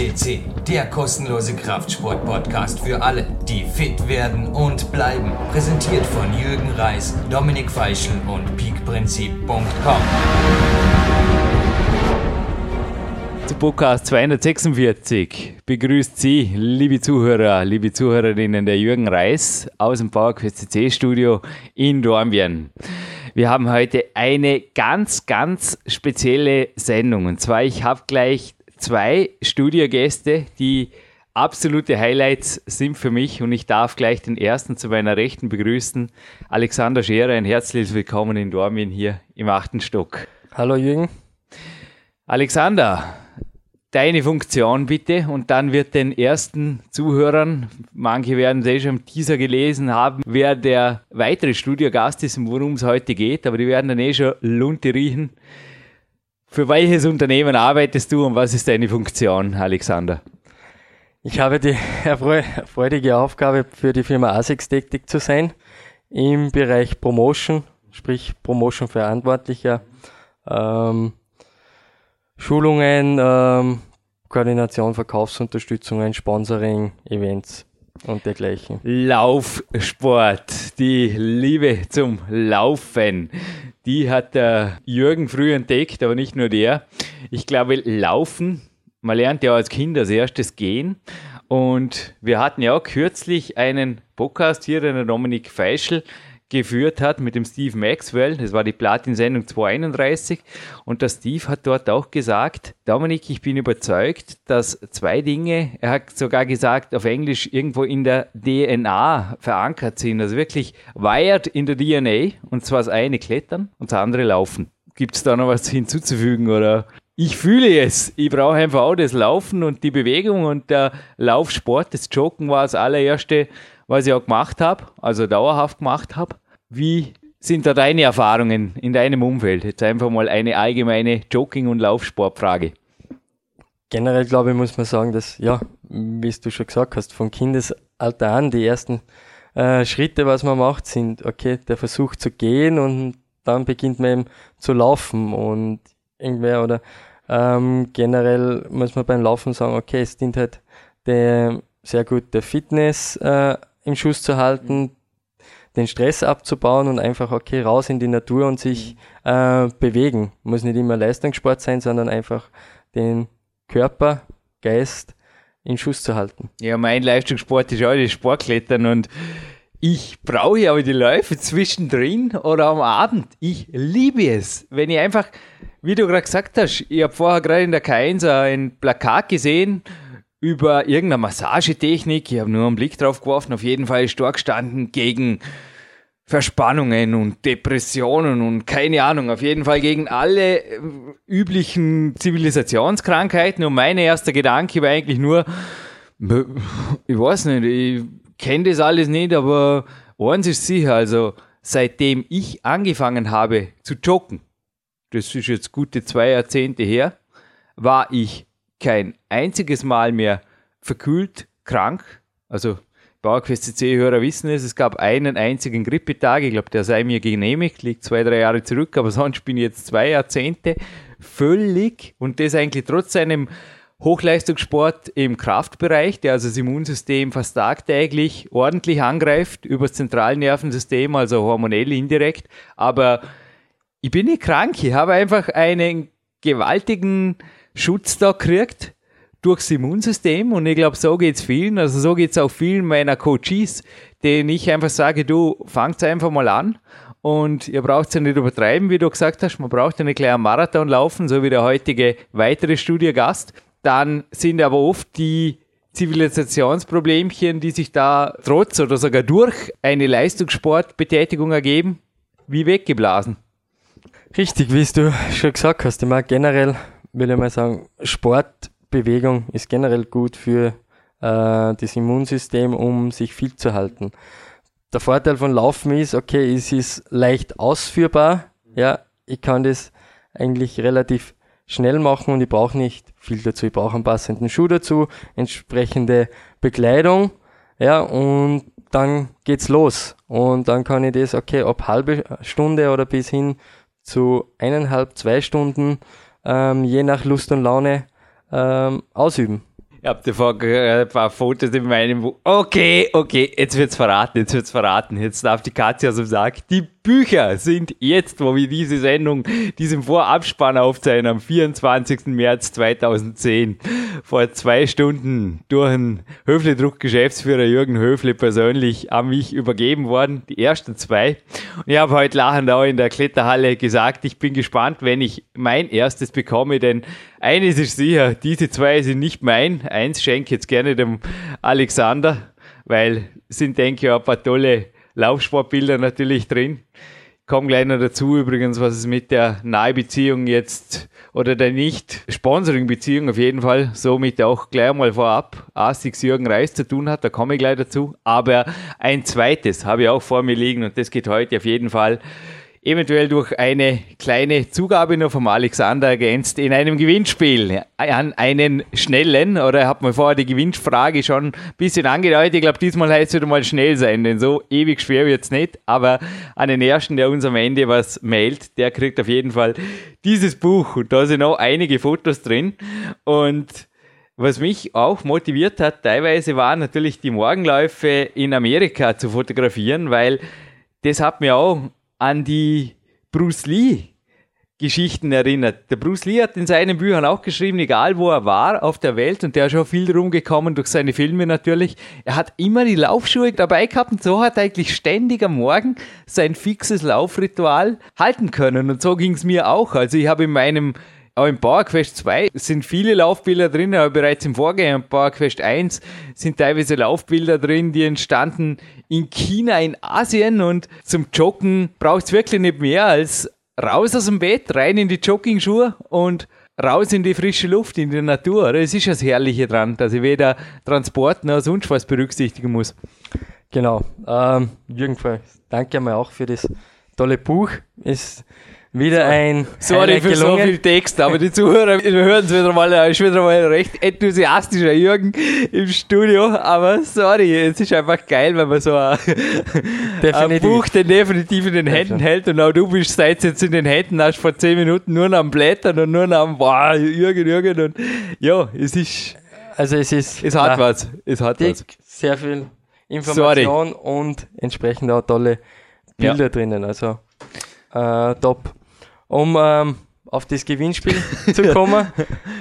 FCC, der kostenlose Kraftsport-Podcast für alle, die fit werden und bleiben. Präsentiert von Jürgen Reis, Dominik Feischl und peakprinzip.com. Zu Podcast 246 begrüßt Sie, liebe Zuhörer, liebe Zuhörerinnen, der Jürgen Reis aus dem PowerQuest CC Studio in Dornbirn. Wir haben heute eine ganz, ganz spezielle Sendung. Und zwar, ich habe gleich zwei Studiogäste, die absolute Highlights sind für mich. Und ich darf gleich den ersten zu meiner Rechten begrüßen. Alexander Scherer, ein herzliches Willkommen in Dormin hier im achten Stock. Hallo Jürgen. Alexander, deine Funktion bitte und dann wird den ersten Zuhörern, manche werden es eh schon im Teaser gelesen haben, wer der weitere Studiogast ist und worum es heute geht, aber die werden dann eh schon Lunte riechen. Für welches Unternehmen arbeitest du und was ist deine Funktion, Alexander? Ich habe die erfreuliche Aufgabe, für die Firma ASICS tätig zu sein im Bereich Promotion, sprich Promotion Verantwortlicher, ähm, Schulungen, ähm, Koordination, Verkaufsunterstützungen, Sponsoring, Events und dergleichen. Laufsport, die Liebe zum Laufen, die hat der Jürgen früh entdeckt, aber nicht nur der. Ich glaube, Laufen, man lernt ja als Kind als erstes gehen. Und wir hatten ja auch kürzlich einen Podcast hier, den Dominik Feischl geführt hat mit dem Steve Maxwell. Das war die Platin-Sendung 231. Und der Steve hat dort auch gesagt, Dominik, ich bin überzeugt, dass zwei Dinge, er hat sogar gesagt, auf Englisch irgendwo in der DNA verankert sind. Also wirklich wired in der DNA. Und zwar das eine Klettern und das andere Laufen. Gibt es da noch was hinzuzufügen oder? Ich fühle es. Ich brauche einfach auch das Laufen und die Bewegung und der Laufsport. Das Joggen war das allererste, was ich auch gemacht habe, also dauerhaft gemacht habe. Wie sind da deine Erfahrungen in deinem Umfeld? Jetzt einfach mal eine allgemeine Jogging- und Laufsportfrage. Generell glaube ich, muss man sagen, dass, ja, wie du schon gesagt hast, von Kindesalter an die ersten äh, Schritte, was man macht, sind, okay, der Versuch zu gehen und dann beginnt man eben zu laufen und irgendwer oder ähm, generell muss man beim Laufen sagen, okay, es dient halt der, sehr gut der Fitness äh, im Schuss zu halten, den Stress abzubauen und einfach, okay, raus in die Natur und sich äh, bewegen. Muss nicht immer Leistungssport sein, sondern einfach den Körper, Geist in Schuss zu halten. Ja, mein Leistungssport ist auch das Sportklettern und ich brauche aber die Läufe zwischendrin oder am Abend. Ich liebe es, wenn ich einfach, wie du gerade gesagt hast, ich habe vorher gerade in der K1 ein Plakat gesehen über irgendeine Massagetechnik. Ich habe nur einen Blick drauf geworfen. Auf jeden Fall ist dort gestanden gegen Verspannungen und Depressionen und keine Ahnung. Auf jeden Fall gegen alle äh, üblichen Zivilisationskrankheiten. Und mein erster Gedanke war eigentlich nur, ich weiß nicht, ich kenne das alles nicht, aber eins ist sicher, also seitdem ich angefangen habe zu joggen, das ist jetzt gute zwei Jahrzehnte her, war ich kein einziges Mal mehr verkühlt, krank. Also PowerQuest CC-Hörer wissen es, es gab einen einzigen Grippetag, ich glaube, der sei mir genehmigt, liegt zwei, drei Jahre zurück, aber sonst bin ich jetzt zwei Jahrzehnte völlig und das eigentlich trotz seinem Hochleistungssport im Kraftbereich, der also das Immunsystem fast tagtäglich ordentlich angreift, über das Zentralnervensystem, also hormonell indirekt, aber ich bin nicht krank, ich habe einfach einen gewaltigen Schutz da kriegt durchs Immunsystem. Und ich glaube, so geht es vielen, also so geht es auch vielen meiner Coaches, denen ich einfach sage, du fangt einfach mal an. Und ihr braucht es ja nicht übertreiben, wie du gesagt hast, man braucht ja nicht gleich einen Marathon laufen, so wie der heutige weitere Studiogast. Dann sind aber oft die Zivilisationsproblemchen, die sich da trotz oder sogar durch eine Leistungssportbetätigung ergeben, wie weggeblasen. Richtig, wie du schon gesagt hast, ich mag generell will ich mal sagen, Sportbewegung ist generell gut für äh, das Immunsystem, um sich fit zu halten. Der Vorteil von Laufen ist, okay, es ist leicht ausführbar. Ja, ich kann das eigentlich relativ schnell machen und ich brauche nicht viel dazu. Ich brauche einen passenden Schuh dazu, entsprechende Bekleidung, ja, und dann geht's los. Und dann kann ich das, okay, ab halbe Stunde oder bis hin zu eineinhalb, zwei Stunden ähm, je nach Lust und Laune ähm, ausüben. Ich habe davor ein paar Fotos in meinem Buch. Okay, okay, jetzt wird's verraten, jetzt wird's verraten. Jetzt darf die Katze aus dem Sack. Die Bücher sind jetzt, wo wir diese Sendung, diesen Vorabspann aufzeichnen, am 24. März 2010, vor zwei Stunden durch den Höfle-Druck-Geschäftsführer Jürgen Höfle persönlich an mich übergeben worden. Die ersten zwei. Und ich habe heute lachend auch in der Kletterhalle gesagt, ich bin gespannt, wenn ich mein erstes bekomme, denn eines ist sicher, diese zwei sind nicht mein. Eins schenke ich jetzt gerne dem Alexander, weil sind, denke ich, ein paar tolle Laufsportbilder natürlich drin. Komm gleich noch dazu übrigens, was es mit der Nahebeziehung jetzt oder der nicht Sponsoring-Beziehung auf jeden Fall somit auch gleich mal vorab Asics Jürgen Reis zu tun hat. Da komme ich gleich dazu. Aber ein zweites habe ich auch vor mir liegen und das geht heute auf jeden Fall eventuell durch eine kleine Zugabe noch vom Alexander ergänzt in einem Gewinnspiel an einen schnellen, oder hat man vorher die Gewinnfrage schon ein bisschen angedeutet. Ich glaube, diesmal heißt es wieder mal schnell sein, denn so ewig schwer wird es nicht. Aber an den ersten, der uns am Ende was mailt, der kriegt auf jeden Fall dieses Buch. Und da sind auch einige Fotos drin. Und was mich auch motiviert hat, teilweise waren natürlich die Morgenläufe in Amerika zu fotografieren, weil das hat mir auch an die Bruce Lee Geschichten erinnert. Der Bruce Lee hat in seinen Büchern auch geschrieben, egal wo er war auf der Welt, und der ist schon viel rumgekommen durch seine Filme natürlich, er hat immer die Laufschuhe dabei gehabt und so hat er eigentlich ständig am Morgen sein fixes Laufritual halten können. Und so ging es mir auch. Also ich habe in meinem auch im PowerQuest 2 sind viele Laufbilder drin, aber bereits im Vorgänger, im PowerQuest 1, sind teilweise Laufbilder drin, die entstanden in China, in Asien und zum Joggen braucht es wirklich nicht mehr als raus aus dem Bett, rein in die Jogging-Schuhe und raus in die frische Luft, in die Natur. Es ist das Herrliche dran, dass ich weder Transport noch sonst was berücksichtigen muss. Genau. Ähm, Jürgen, danke einmal auch für das tolle Buch. Ist wieder ein. Sorry für gelungen. so viel Text, aber die Zuhörer hören es wieder mal. Ist wieder mal recht enthusiastischer Jürgen im Studio. Aber sorry, es ist einfach geil, wenn man so ein, ein Buch den definitiv in den Händen hält. Und auch du bist seit jetzt in den Händen, hast vor zehn Minuten nur noch am Blättern und nur noch am boah, Jürgen, Jürgen. Und ja, es ist. Also es ist. Es hat was. Es hat dick, was. Sehr viel Information sorry. und entsprechend auch tolle Bilder ja. drinnen. Also äh, top um ähm, auf das Gewinnspiel zu kommen.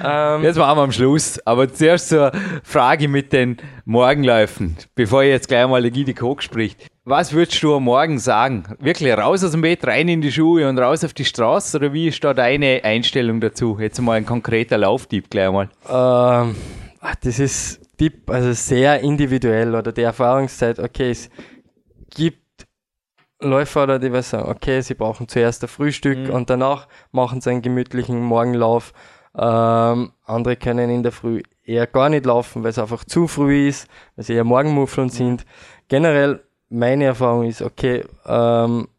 ähm, jetzt machen wir am Schluss. Aber zuerst zur Frage mit den Morgenläufen, bevor ich jetzt gleich mal der Gidi Koch spricht. Was würdest du am Morgen sagen? Wirklich raus aus dem Bett, rein in die Schuhe und raus auf die Straße? Oder wie ist da deine Einstellung dazu? Jetzt mal ein konkreter Lauftipp gleich mal. Ähm, das ist Tipp, also sehr individuell oder die Erfahrungszeit. Okay, es gibt Läufer oder die was sagen, okay, sie brauchen zuerst ein Frühstück mhm. und danach machen sie einen gemütlichen Morgenlauf. Ähm, andere können in der Früh eher gar nicht laufen, weil es einfach zu früh ist, weil sie eher Morgenmuffeln mhm. sind. Generell, meine Erfahrung ist, okay, ähm,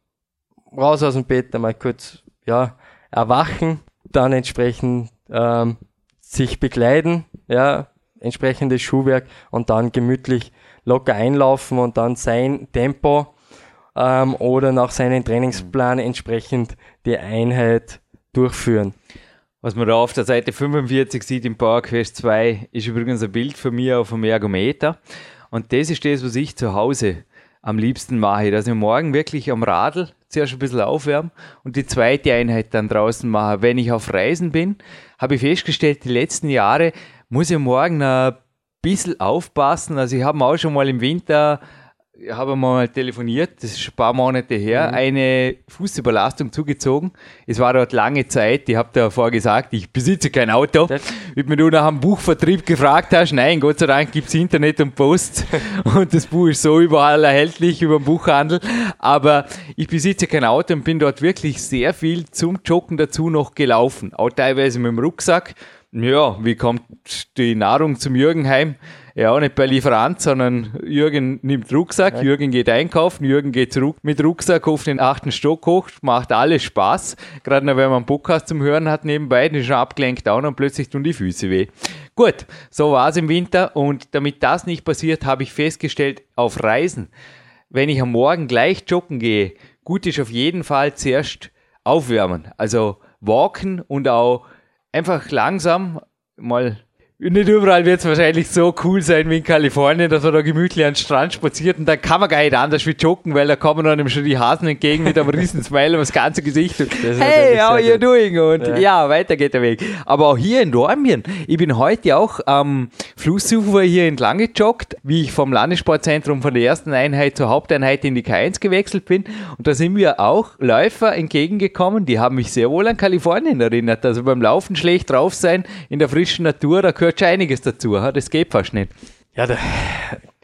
raus aus dem Bett, einmal kurz, ja, erwachen, dann entsprechend ähm, sich bekleiden, ja, entsprechendes Schuhwerk und dann gemütlich locker einlaufen und dann sein Tempo ähm, oder nach seinem Trainingsplan entsprechend die Einheit durchführen. Was man da auf der Seite 45 sieht im PowerQuest 2, ist übrigens ein Bild von mir auf dem Ergometer. Und das ist das, was ich zu Hause am liebsten mache, dass ich morgen wirklich am Radl zuerst ein bisschen aufwärme und die zweite Einheit dann draußen mache. Wenn ich auf Reisen bin, habe ich festgestellt, die letzten Jahre muss ich morgen ein bisschen aufpassen. Also ich habe auch schon mal im Winter habe mal telefoniert, das ist ein paar Monate her, mhm. eine Fußüberlastung zugezogen. Es war dort lange Zeit, ich habe davor gesagt, ich besitze kein Auto. Wie du nach einem Buchvertrieb gefragt hast, nein, Gott sei Dank gibt es Internet und Post und das Buch ist so überall erhältlich über den Buchhandel. Aber ich besitze kein Auto und bin dort wirklich sehr viel zum Joggen dazu noch gelaufen. Auch teilweise mit dem Rucksack. Ja, wie kommt die Nahrung zum Jürgen heim? Ja, auch nicht bei Lieferant, sondern Jürgen nimmt Rucksack, ja. Jürgen geht einkaufen, Jürgen geht zurück mit Rucksack auf den achten Stock hoch, macht alles Spaß. Gerade wenn man einen Podcast zum Hören hat nebenbei, dann ist schon abgelenkt auch und plötzlich tun die Füße weh. Gut, so war es im Winter und damit das nicht passiert, habe ich festgestellt, auf Reisen, wenn ich am Morgen gleich joggen gehe, gut ist auf jeden Fall zuerst aufwärmen. Also walken und auch einfach langsam mal nicht überall wird es wahrscheinlich so cool sein wie in Kalifornien, dass man da gemütlich an den Strand spaziert und dann kann man gar nicht anders wie joggen, weil da kommen einem schon die Hasen entgegen mit einem riesen Smile um das ganze Gesicht. Und, hey, how are you doing? Und ja. ja. weiter geht der Weg. Aber auch hier in Dormien, ich bin heute auch am Flussufer hier entlang gejoggt, wie ich vom Landessportzentrum von der ersten Einheit zur Haupteinheit in die K1 gewechselt bin. Und da sind mir auch Läufer entgegengekommen, die haben mich sehr wohl an Kalifornien erinnert. Also beim Laufen schlecht drauf sein, in der frischen Natur, da gehört gehört schon einiges dazu. Das geht fast nicht. Ja, da,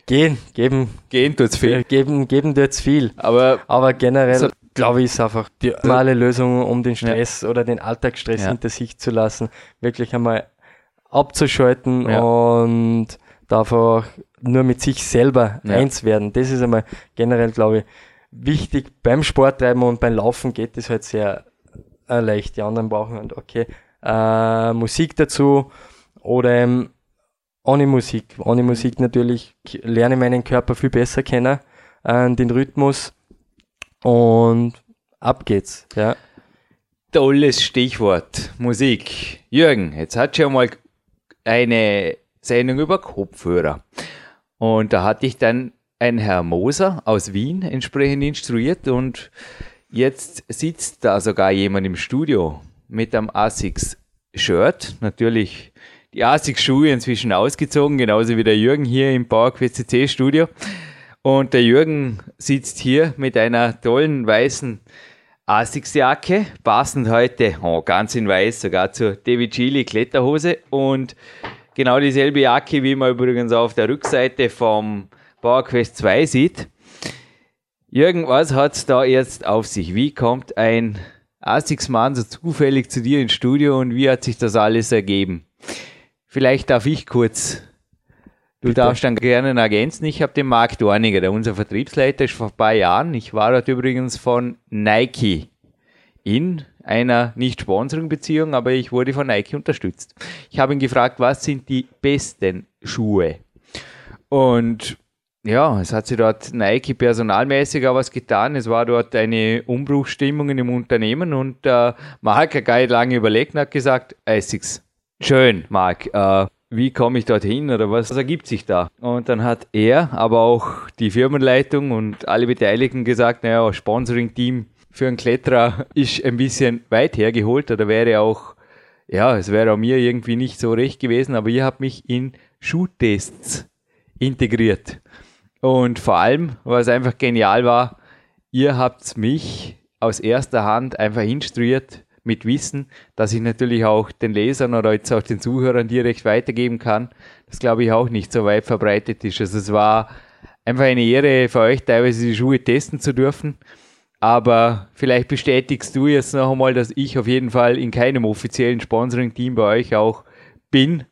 gehen, geben. Gehen tut's viel. Geben, geben tut's viel. Aber, aber generell, so, glaube ich, ist einfach die normale Lösung, um den Stress ja. oder den Alltagsstress ja. hinter sich zu lassen, wirklich einmal abzuschalten ja. und davor nur mit sich selber eins werden. Das ist einmal generell, glaube ich, wichtig. Beim Sporttreiben und beim Laufen geht das halt sehr äh, leicht. Die anderen brauchen halt, okay, äh, Musik dazu oder ähm, ohne Musik. Ohne Musik natürlich lerne ich meinen Körper viel besser kennen, äh, den Rhythmus und ab geht's. Ja. Tolles Stichwort, Musik. Jürgen, jetzt hat schon mal eine Sendung über Kopfhörer. Und da hatte ich dann ein Herr Moser aus Wien entsprechend instruiert und jetzt sitzt da sogar jemand im Studio mit einem ASICS Shirt, natürlich die ASICS-Schuhe inzwischen ausgezogen, genauso wie der Jürgen hier im PowerQuest Studio. Und der Jürgen sitzt hier mit einer tollen weißen Asics-Jacke, passend heute, oh, ganz in weiß, sogar zur David Chili Kletterhose und genau dieselbe Jacke, wie man übrigens auf der Rückseite vom PowerQuest 2 sieht. Jürgen, was hat es da jetzt auf sich? Wie kommt ein ASICS-Mann so zufällig zu dir ins Studio und wie hat sich das alles ergeben? Vielleicht darf ich kurz. Du Bitte. darfst dann gerne ergänzen. Ich habe den Marc Dorniger, der unser Vertriebsleiter ist vor ein paar Jahren. Ich war dort übrigens von Nike in einer nicht Sponsoring-Beziehung, aber ich wurde von Nike unterstützt. Ich habe ihn gefragt, was sind die besten Schuhe? Und ja, es hat sich dort Nike personalmäßig auch was getan. Es war dort eine Umbruchstimmung in dem Unternehmen und äh, Mark hat gar nicht lange überlegt und hat gesagt, Essex. Schön, Marc. Äh, wie komme ich dorthin oder was ergibt sich da? Und dann hat er, aber auch die Firmenleitung und alle Beteiligten gesagt, naja, Sponsoring-Team für einen Kletterer ist ein bisschen weit hergeholt oder wäre auch, ja, es wäre auch mir irgendwie nicht so recht gewesen, aber ihr habt mich in Schuhtests integriert. Und vor allem, was einfach genial war, ihr habt mich aus erster Hand einfach instruiert, mit Wissen, dass ich natürlich auch den Lesern oder jetzt auch den Zuhörern direkt weitergeben kann, das glaube ich auch nicht so weit verbreitet ist. Also es war einfach eine Ehre für euch, teilweise die Schuhe testen zu dürfen. Aber vielleicht bestätigst du jetzt noch einmal, dass ich auf jeden Fall in keinem offiziellen Sponsoring-Team bei euch auch bin.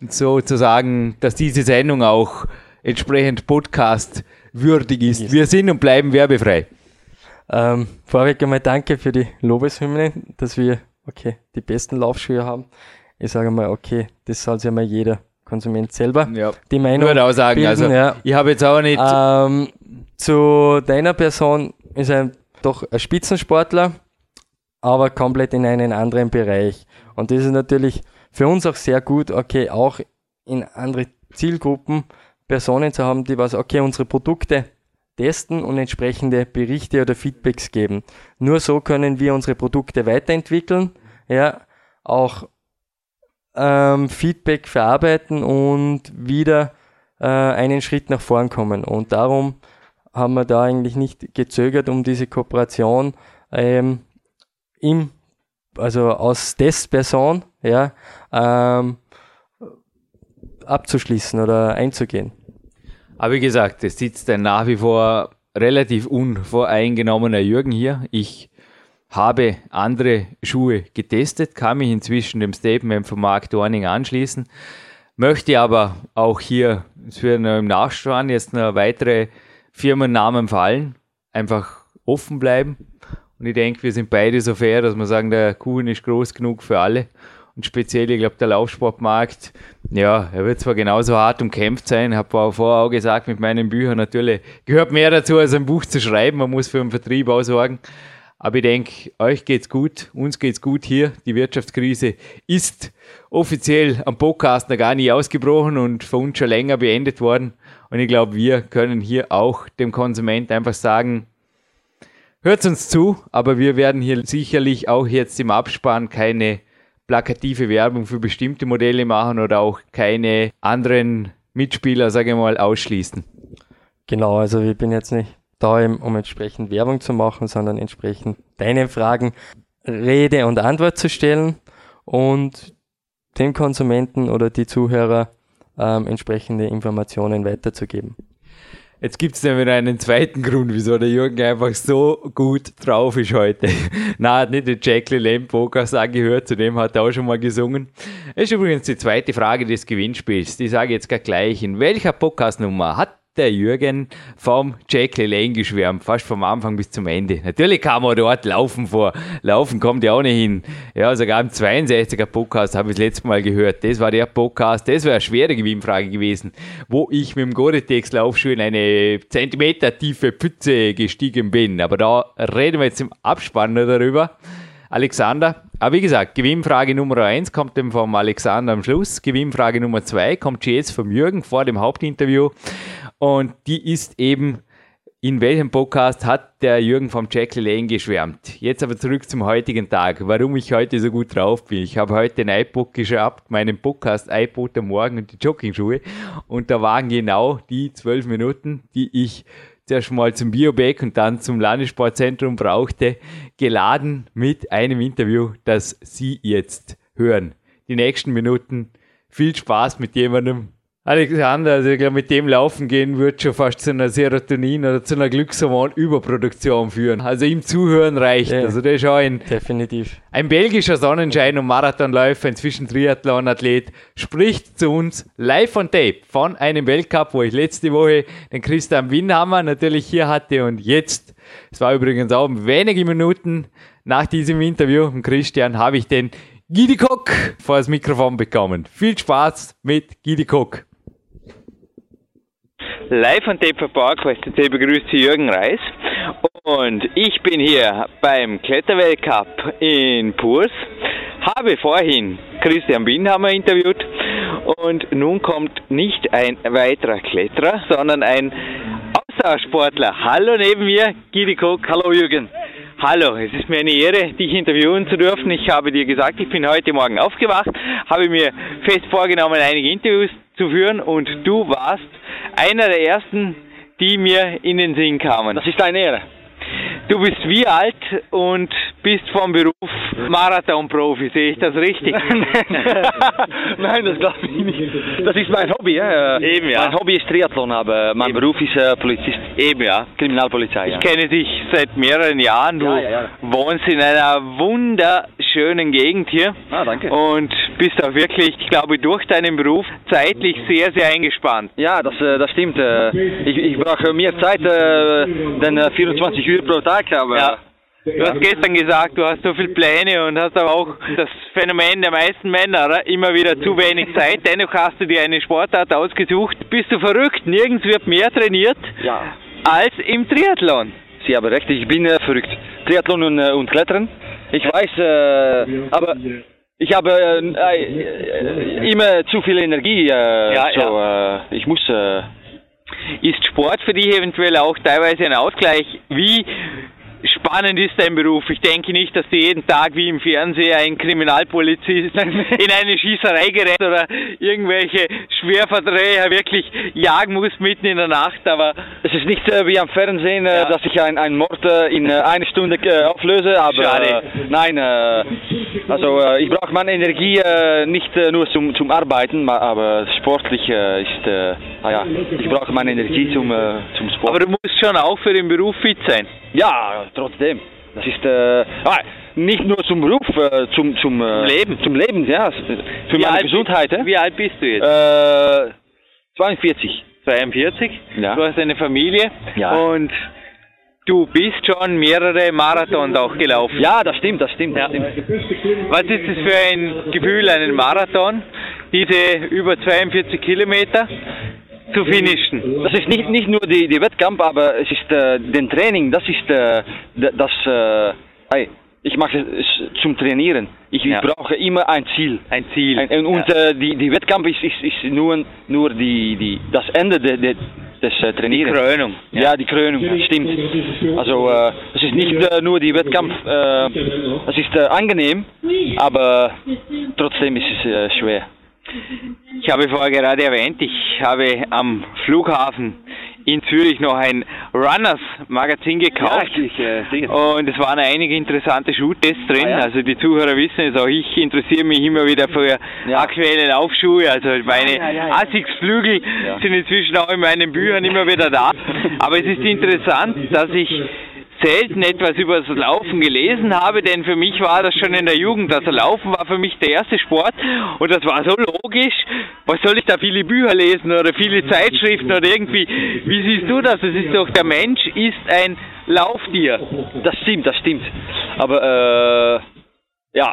Und sozusagen, dass diese Sendung auch entsprechend Podcast würdig ist. Wir sind und bleiben werbefrei. Ähm, vorweg einmal danke für die Lobeshymne, dass wir, okay, die besten Laufschuhe haben. Ich sage mal, okay, das soll sich einmal jeder Konsument selber ja. die Meinung Nur auch sagen, bilden, also ja. ich habe jetzt auch nicht... Ähm, zu deiner Person ist er doch ein Spitzensportler, aber komplett in einen anderen Bereich. Und das ist natürlich für uns auch sehr gut, okay, auch in andere Zielgruppen Personen zu haben, die was, okay, unsere Produkte testen und entsprechende Berichte oder Feedbacks geben. Nur so können wir unsere Produkte weiterentwickeln, ja, auch ähm, Feedback verarbeiten und wieder äh, einen Schritt nach vorn kommen. Und darum haben wir da eigentlich nicht gezögert, um diese Kooperation ähm, im, also aus Testperson, ja, ähm, abzuschließen oder einzugehen. Aber wie gesagt, es sitzt ein nach wie vor relativ unvoreingenommener Jürgen hier. Ich habe andere Schuhe getestet, kann mich inzwischen dem Statement von Mark Dorning anschließen, möchte aber auch hier, wird im Nachschauen jetzt noch weitere Firmennamen fallen, einfach offen bleiben. Und ich denke, wir sind beide so fair, dass wir sagen, der Kuchen ist groß genug für alle. Und speziell, ich glaube, der Laufsportmarkt, ja, er wird zwar genauso hart umkämpft sein, habe vorher auch gesagt, mit meinen Büchern natürlich gehört mehr dazu, als ein Buch zu schreiben. Man muss für den Vertrieb auch sorgen. Aber ich denke, euch geht's gut, uns geht's gut hier. Die Wirtschaftskrise ist offiziell am Podcast noch gar nicht ausgebrochen und für uns schon länger beendet worden. Und ich glaube, wir können hier auch dem Konsument einfach sagen, hört uns zu, aber wir werden hier sicherlich auch jetzt im Abspann keine plakative Werbung für bestimmte Modelle machen oder auch keine anderen Mitspieler, sage ich mal, ausschließen. Genau, also ich bin jetzt nicht da, um entsprechend Werbung zu machen, sondern entsprechend deine Fragen Rede und Antwort zu stellen und dem Konsumenten oder die Zuhörer ähm, entsprechende Informationen weiterzugeben. Jetzt gibt es nämlich einen zweiten Grund, wieso der Jürgen einfach so gut drauf ist heute. Na, hat nicht den Jackie Lamb Podcast angehört, zu dem hat er auch schon mal gesungen. Das ist übrigens die zweite Frage des Gewinnspiels. Die sage ich jetzt gleich. In welcher Podcastnummer hat der Jürgen vom Jack Lane geschwärmt, fast vom Anfang bis zum Ende. Natürlich kann man dort laufen vor. Laufen kommt ja auch nicht hin. Ja, sogar im 62er Podcast habe ich das letzte Mal gehört. Das war der Podcast, das wäre eine schwere Gewinnfrage gewesen, wo ich mit dem Gore-Tex Laufschuh in eine Zentimeter tiefe Pfütze gestiegen bin. Aber da reden wir jetzt im Abspann darüber. Alexander. Aber wie gesagt, Gewinnfrage Nummer 1 kommt dann vom Alexander am Schluss. Gewinnfrage Nummer 2 kommt jetzt vom Jürgen vor dem Hauptinterview. Und die ist eben, in welchem Podcast hat der Jürgen vom Jack Lane geschwärmt? Jetzt aber zurück zum heutigen Tag, warum ich heute so gut drauf bin. Ich habe heute ein iPod geschafft, meinen Podcast iPod am Morgen und die Joggingschuhe. Und da waren genau die zwölf Minuten, die ich zuerst mal zum Bioback und dann zum Landessportzentrum brauchte, geladen mit einem Interview, das Sie jetzt hören. Die nächsten Minuten viel Spaß mit jemandem, Alexander, also ich glaube, mit dem Laufen gehen wird schon fast zu einer Serotonin- oder zu einer Glückshormon-Überproduktion führen. Also ihm zuhören reicht. Ja, also der ist auch ein, definitiv. ein belgischer Sonnenschein und Marathonläufer, inzwischen Triathlon-Athlet, spricht zu uns live on tape von einem Weltcup, wo ich letzte Woche den Christian Winhammer natürlich hier hatte und jetzt, es war übrigens auch wenige Minuten nach diesem Interview mit Christian, habe ich den Gidi Cook vor das Mikrofon bekommen. Viel Spaß mit Gidi Cook. Live von Tape PowerQuest CC begrüßt Sie Jürgen Reis und ich bin hier beim Kletterweltcup in Purs, habe vorhin Christian Binhammer interviewt und nun kommt nicht ein weiterer Kletterer, sondern ein Ausdauersportler. Hallo neben mir, Gidi Cook. Hallo Jürgen. Hallo, es ist mir eine Ehre, dich interviewen zu dürfen. Ich habe dir gesagt, ich bin heute Morgen aufgewacht, habe mir fest vorgenommen, einige Interviews zu führen und du warst einer der ersten, die mir in den Sinn kamen. Das ist eine Ehre. Du bist wie alt und bist vom Beruf Marathonprofi, sehe ich das richtig? Nein, das glaube ich nicht. Das ist mein Hobby. Ja. Eben, ja. Mein Hobby ist Triathlon, aber mein Eben. Beruf ist äh, Polizist. Eben, ja. Kriminalpolizei. Ich kenne dich seit mehreren Jahren. Du ja, wohnst in einer wunderschönen Gegend hier. Ah, danke. Und bist auch wirklich, ich glaube, durch deinen Beruf zeitlich sehr, sehr eingespannt. Ja, das, äh, das stimmt. Äh, ich, ich brauche mehr Zeit, äh, denn 24 Uhr pro Tag, aber... Ja. Du hast gestern gesagt, du hast so viele Pläne und hast aber auch das Phänomen der meisten Männer, immer wieder zu wenig Zeit. Dennoch hast du dir eine Sportart ausgesucht. Bist du verrückt? Nirgends wird mehr trainiert ja. als im Triathlon. Sie haben recht, ich bin äh, verrückt. Triathlon und, äh, und Klettern. Ich weiß, äh, aber ich habe äh, immer zu viel Energie. Äh, ja, so, ja. Äh, ich muss. Äh, ist Sport für dich eventuell auch teilweise ein Ausgleich? Wie spannend ist dein Beruf. Ich denke nicht, dass du jeden Tag wie im Fernseher ein Kriminalpolizist in eine Schießerei gerät oder irgendwelche Schwerverdreher wirklich jagen muss mitten in der Nacht, aber es ist nicht äh, wie am Fernsehen, äh, ja. dass ich einen Mord äh, in äh, einer Stunde äh, auflöse, aber Schade. nein, äh, also ich brauche meine Energie nicht nur zum, zum Arbeiten, aber sportlich ist, ah ja, ich brauche meine Energie zum, zum Sport. Aber du musst schon auch für den Beruf fit sein. Ja, trotzdem. Das ist äh, ah, nicht nur zum Beruf, äh, zum, zum äh, Leben. Zum Leben, ja. Für wie meine Gesundheit. Bist, wie alt bist du jetzt? Äh, 42. 42? Ja. Du hast eine Familie. Ja. Und du bist schon mehrere Marathons auch gelaufen. Ja, das stimmt, das stimmt. Das ja. stimmt. Was ist es für ein Gefühl, einen Marathon? Diese über 42 Kilometer zu finishen. Das ist nicht, nicht nur die, die Wettkampf, aber es ist äh, den Training, das ist äh, das, äh, ich mache es zum Trainieren. Ich, Ja. brauche immer ein Ziel. Ein Ziel. Ein, und ja. äh, die, die Wettkampf ist, ist, ist nur, nur die, die, das Ende de, de, des äh, Trainierens. Krönung. Ja, die Krönung, stimmt. Also äh, es ist nicht äh, nur die Wettkampf, äh, es ist angenehm, aber trotzdem ist es schwer. Ich habe vorher gerade erwähnt, ich habe am Flughafen in Zürich noch ein Runners Magazin gekauft. ich äh. Und es waren einige interessante Schuhtests drin. Ah, ja. Also die Zuhörer wissen es, auch ich interessiere mich immer wieder für Ja. aktuelle Laufschuhe. Also meine ja, ja, ja. Asics-Flügel Ja. sind inzwischen auch in meinen Büchern immer wieder da. Aber es ist interessant, dass ich selten etwas über das Laufen gelesen habe, denn für mich war das schon in der Jugend. Also Laufen war für mich der erste Sport und das war so logisch. Was soll ich da viele Bücher lesen oder viele Zeitschriften oder irgendwie? Wie siehst du das? Es ist doch, der Mensch ist ein Lauftier. Das stimmt, das stimmt. Aber äh, ja.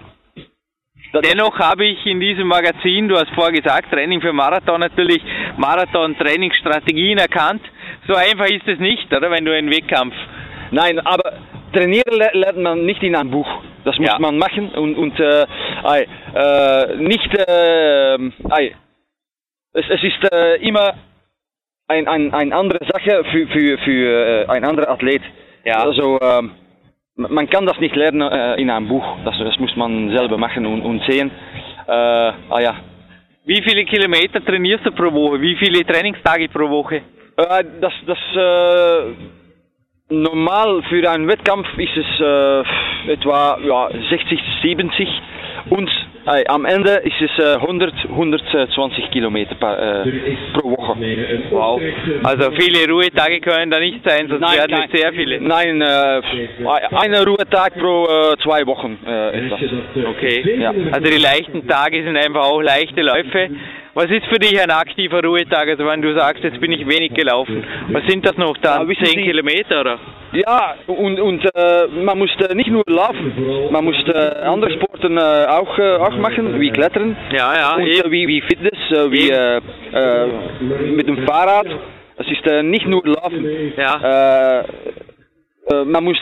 Dennoch habe ich in diesem Magazin, du hast vorher gesagt, Training für Marathon natürlich, Marathon-Trainingsstrategien erkannt. So einfach ist es nicht, oder? Wenn du einen Wettkampf. Nein, aber trainieren le- lernt man nicht in einem Buch. Das muss Ja. man machen und, und äh, ei, äh, nicht, äh, ei, es, es ist äh, immer ein, ein, eine andere Sache für, für, für äh, ein anderer Athlet. Ja. Also man kann das nicht lernen äh, in einem Buch. Das, das muss man selber machen und, und sehen. Äh, ah ja. Wie viele Kilometer trainierst du pro Woche? Wie viele Trainingstage pro Woche? Äh, das, das äh, normal für einen Wettkampf ist es äh, etwa ja, 60, 70 und äh, am Ende ist es äh, 100, 120 Kilometer per, pro Woche. Wow. Also viele Ruhetage können da nicht sein, sonst Nein, werden es sehr viele. Nein, äh, ein Ruhetag pro zwei Wochen äh, etwas. Okay. Ja. Also die leichten Tage sind einfach auch leichte Läufe. Was ist für dich ein aktiver Ruhetag? Also wenn du sagst, jetzt bin ich wenig gelaufen. Was sind das noch Ja, dann? wissen 10 Sie- Kilometer oder? Ja, und, und äh, man muss äh, nicht nur laufen, man muss äh, andere Sporten äh, auch, äh, auch machen, wie Klettern. Ja, ja, und, äh, wie, wie Fitness, wie mit dem Fahrrad. Es ist äh, nicht nur Laufen. Ja. Man muss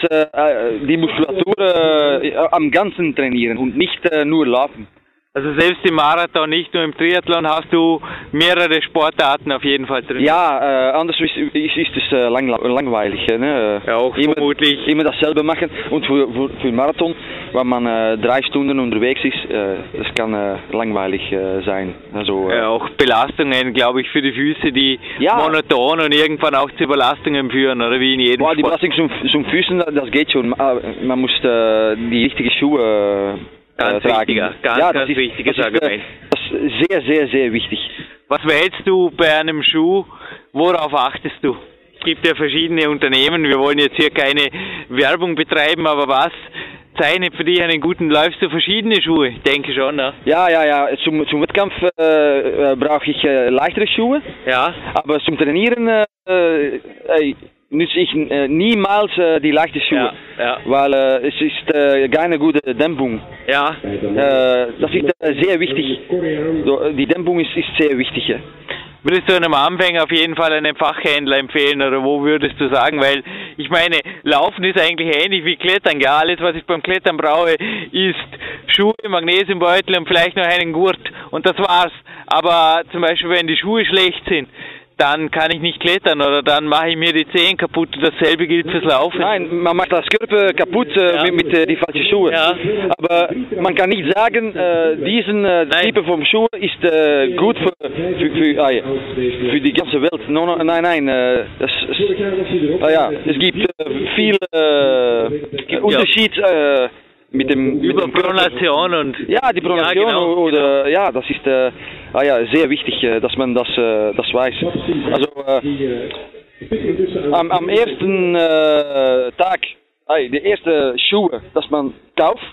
die Muskulatur am Ganzen trainieren und nicht nur laufen. Also selbst im Marathon, nicht nur im Triathlon, hast du mehrere Sportarten auf jeden Fall drin. Ja, äh, anders ist, ist, ist es äh, lang, langweilig. äh, Ne? Ja, auch immer, vermutlich. Immer dasselbe machen. Und für, für, für Marathon, wenn man äh, drei Stunden unterwegs ist, äh, das kann äh, langweilig äh, sein. Also, Ja, auch Belastungen, glaube ich, für die Füße, die Ja. monoton und irgendwann auch zu Überlastungen führen, oder wie in jedem boah, die. Belastung zum, zum Füßen, das geht schon. Man muss die richtigen Schuhe Ganz tragen. wichtiger, ganz, ja, ganz ist, wichtiges das ist, Argument. Äh, das ist sehr, sehr, sehr wichtig. Was wählst du bei einem Schuh? Worauf achtest du? Es gibt ja verschiedene Unternehmen. Wir wollen jetzt hier keine Werbung betreiben, aber was zeichnet für dich einen guten? Läufst du verschiedene Schuhe? Ich denke schon, ne? Ja, ja, ja. Zum, zum Wettkampf äh, äh, brauche ich äh, leichtere Schuhe. Ja. Aber zum Trainieren äh, äh, nütze ich äh, niemals äh, die leichten Schuhe. Ja, ja. Weil äh, es ist keine gute Dämpfung. Ja. Das ist sehr wichtig. Die Dämpfung ist, ist sehr wichtig. ja. Würdest du einem Anfänger auf jeden Fall einen Fachhändler empfehlen oder wo würdest du sagen? Weil ich meine, Laufen ist eigentlich ähnlich wie Klettern. Ja, alles, was ich beim Klettern brauche, ist Schuhe, Magnesiumbeutel und vielleicht noch einen Gurt und das war's. Aber zum Beispiel, wenn die Schuhe schlecht sind, dann kann ich nicht klettern oder dann mache ich mir die Zehen kaputt. Dasselbe gilt fürs Laufen. Nein, man macht das Körper kaputt äh, Ja. mit, mit äh, die falschen Schuhe. Ja. Aber man kann nicht sagen, äh, diesen äh. Typ von Schuhe ist äh, gut für, für, für, ah, für die ganze Welt. No, no, nein, nein. Äh, das, es, ah, ja, es gibt äh, viel äh, Unterschied äh, mit dem mit Über dem. Pronation und Ja, die Pronation Ja, genau, oder ja, das ist äh, ah, ja, sehr wichtig, äh, dass man das, äh, das weiß. Also äh, am, am ersten äh, Tag, äh, die erste Schuhe, dass man kauft,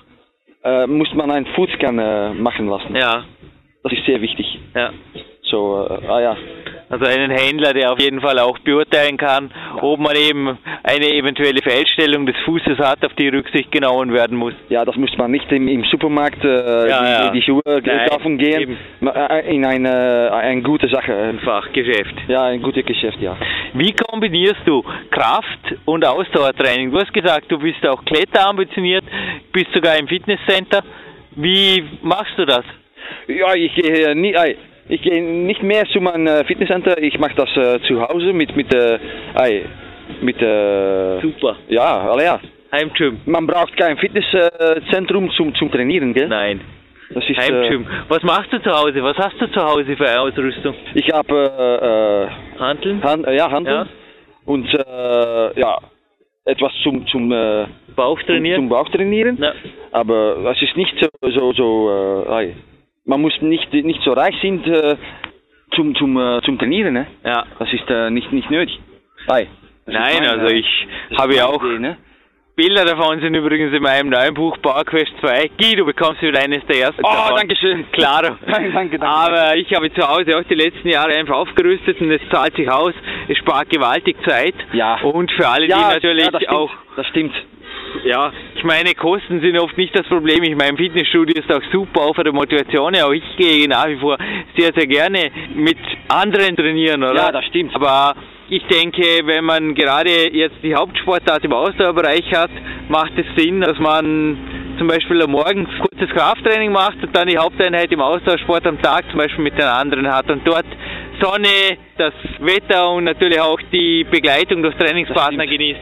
äh, muss man einen Foodscan äh, machen lassen. ja, Das ist sehr wichtig. ja. So, äh, ah ja. Also einen Händler, der auf jeden Fall auch beurteilen kann, ob man eben eine eventuelle Fehlstellung des Fußes hat, auf die Rücksicht genommen werden muss. Ja, das muss man nicht im, im Supermarkt äh, Ja, die, ja. die Schuhe Nein, kaufen gehen. eben. Äh, In eine, eine gute Sache. Ein Fachgeschäft. Ja, ein gutes Geschäft, ja. Wie kombinierst du Kraft- und Ausdauertraining? Du hast gesagt, du bist auch Kletter ambitioniert, bist sogar im Fitnesscenter. Wie machst du das? Ja, ich gehe nie, ich gehe nicht mehr zu meinem äh, Fitnesscenter. Ich mache das äh, zu Hause mit mit äh, mit äh, Super. ja, alle ja. Heimgym. Man braucht kein Fitnesszentrum zum zum trainieren, gell? Nein. Das ist äh, Heimgym. Was machst du zu Hause? Was hast du zu Hause für Ausrüstung? ich habe äh, Handeln? Hand, ja Handeln Ja. und ja etwas zum zum Bauch zum, trainieren? zum Bauch trainieren. Ja. Aber das ist nicht so, so, so. Man muss nicht, nicht so reich sein äh, zum, zum, äh, zum Trainieren. Ne? ja. Das ist äh, nicht, nicht nötig. Ist Nein, meine- also ich das ist habe ja auch Idee, ne? Bilder davon sind übrigens in meinem neuen Buch PowerQuest 2. Guy, du bekommst wieder eines der ersten. Oh, davon. danke schön. Klaro. Danke, danke, danke. Aber ich habe zu Hause auch die letzten Jahre einfach aufgerüstet und es zahlt sich aus. Es spart gewaltig Zeit. Ja. Und für alle, ja, die natürlich ja, das auch Das stimmt. Ja, ich meine, Kosten sind oft nicht das Problem. Ich meine, Fitnessstudio ist auch super, auch für die Motivation. Auch ich gehe nach wie vor sehr, sehr gerne mit anderen trainieren, oder? Ja, das stimmt. Aber ich denke, wenn man gerade jetzt die Hauptsportart im Ausdauerbereich hat, macht es Sinn, dass man zum Beispiel am Morgen kurzes Krafttraining macht und dann die Haupteinheit im Ausdauersport am Tag zum Beispiel mit den anderen hat und dort Sonne, das Wetter und natürlich auch die Begleitung durch Trainingspartner genießt.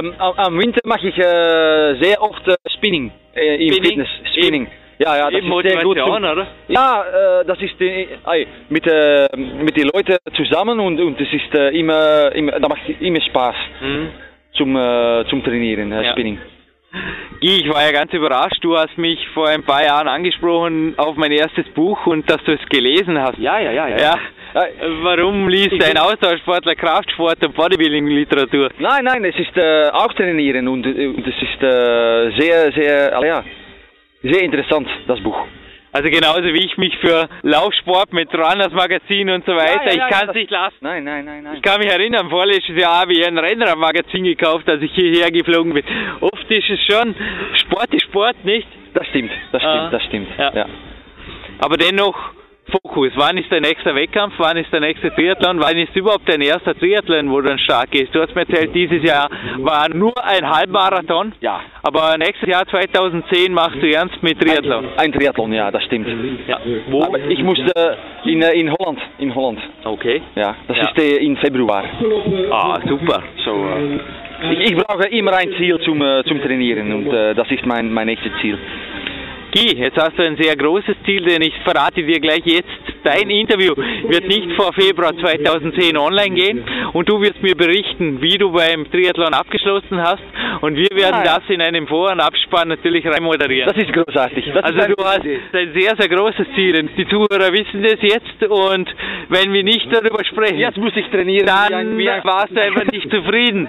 Ähm, am, Winter mache ich äh, sehr oft äh, Spinning äh, im Spinning? Fitness. Spinning. Ja, ja, das Eben ist sehr gut. Zum- oder? Ja, äh, das ist äh, mit, äh, mit den Leuten zusammen und, und ist äh, immer, immer, da macht immer Spaß Mhm. zum, äh, zum Trainieren, äh, Ja. Spinning. Ich war ja ganz überrascht. Du hast mich vor ein paar Jahren angesprochen auf mein erstes Buch und dass du es gelesen hast. Ja, ja, ja, ja. Ja. Warum liest Ich ein Ausdauersportler Kraftsport und Bodybuilding-Literatur? Nein, nein, es ist äh, auch trainieren und, und es ist äh, sehr, sehr, ah, ja, sehr interessant, das Buch. Also genauso wie ich mich für Laufsport mit Runners Magazin und so weiter, ja, ja, ich ja, kann es nicht lassen. Nein, nein, nein, nein. Ich kann mich erinnern, vorletztes Jahr habe ich ein Rennradmagazin gekauft, als ich hierher geflogen bin. Oft ist es schon, Sport ist Sport, nicht? Das stimmt, das stimmt, Ah. das stimmt. Ja. Ja. Aber dennoch Fokus. Wann ist dein nächster Wettkampf? Wann ist der nächste Triathlon? Wann ist überhaupt dein erster Triathlon, wo du dann stark gehst? Du hast mir erzählt, dieses Jahr war nur ein Halbmarathon. Ja. Aber nächstes Jahr 2010 machst du ernst mit Triathlon. Ein Triathlon, ja, das stimmt. Ja. Wo? Aber ich musste in, äh, in Holland, in Holland. Okay. Ja, das Ja. ist äh, in Februar. Ah, super. So, äh, ich, ich brauche immer ein Ziel zum, äh, zum Trainieren und äh, das ist mein, mein nächstes Ziel. Guy, jetzt hast du ein sehr großes Ziel, denn ich verrate dir gleich jetzt, dein Interview wird nicht vor Februar 2010 online gehen und du wirst mir berichten, wie du beim Triathlon abgeschlossen hast und wir werden das in einem Vor- und Abspann natürlich reinmoderieren. Das ist großartig. Das Also ist du hast ein sehr, sehr großes Ziel und die Zuhörer wissen das jetzt und wenn wir nicht darüber sprechen, Jetzt muss ich trainieren. dann wie ein- warst du einfach nicht zufrieden.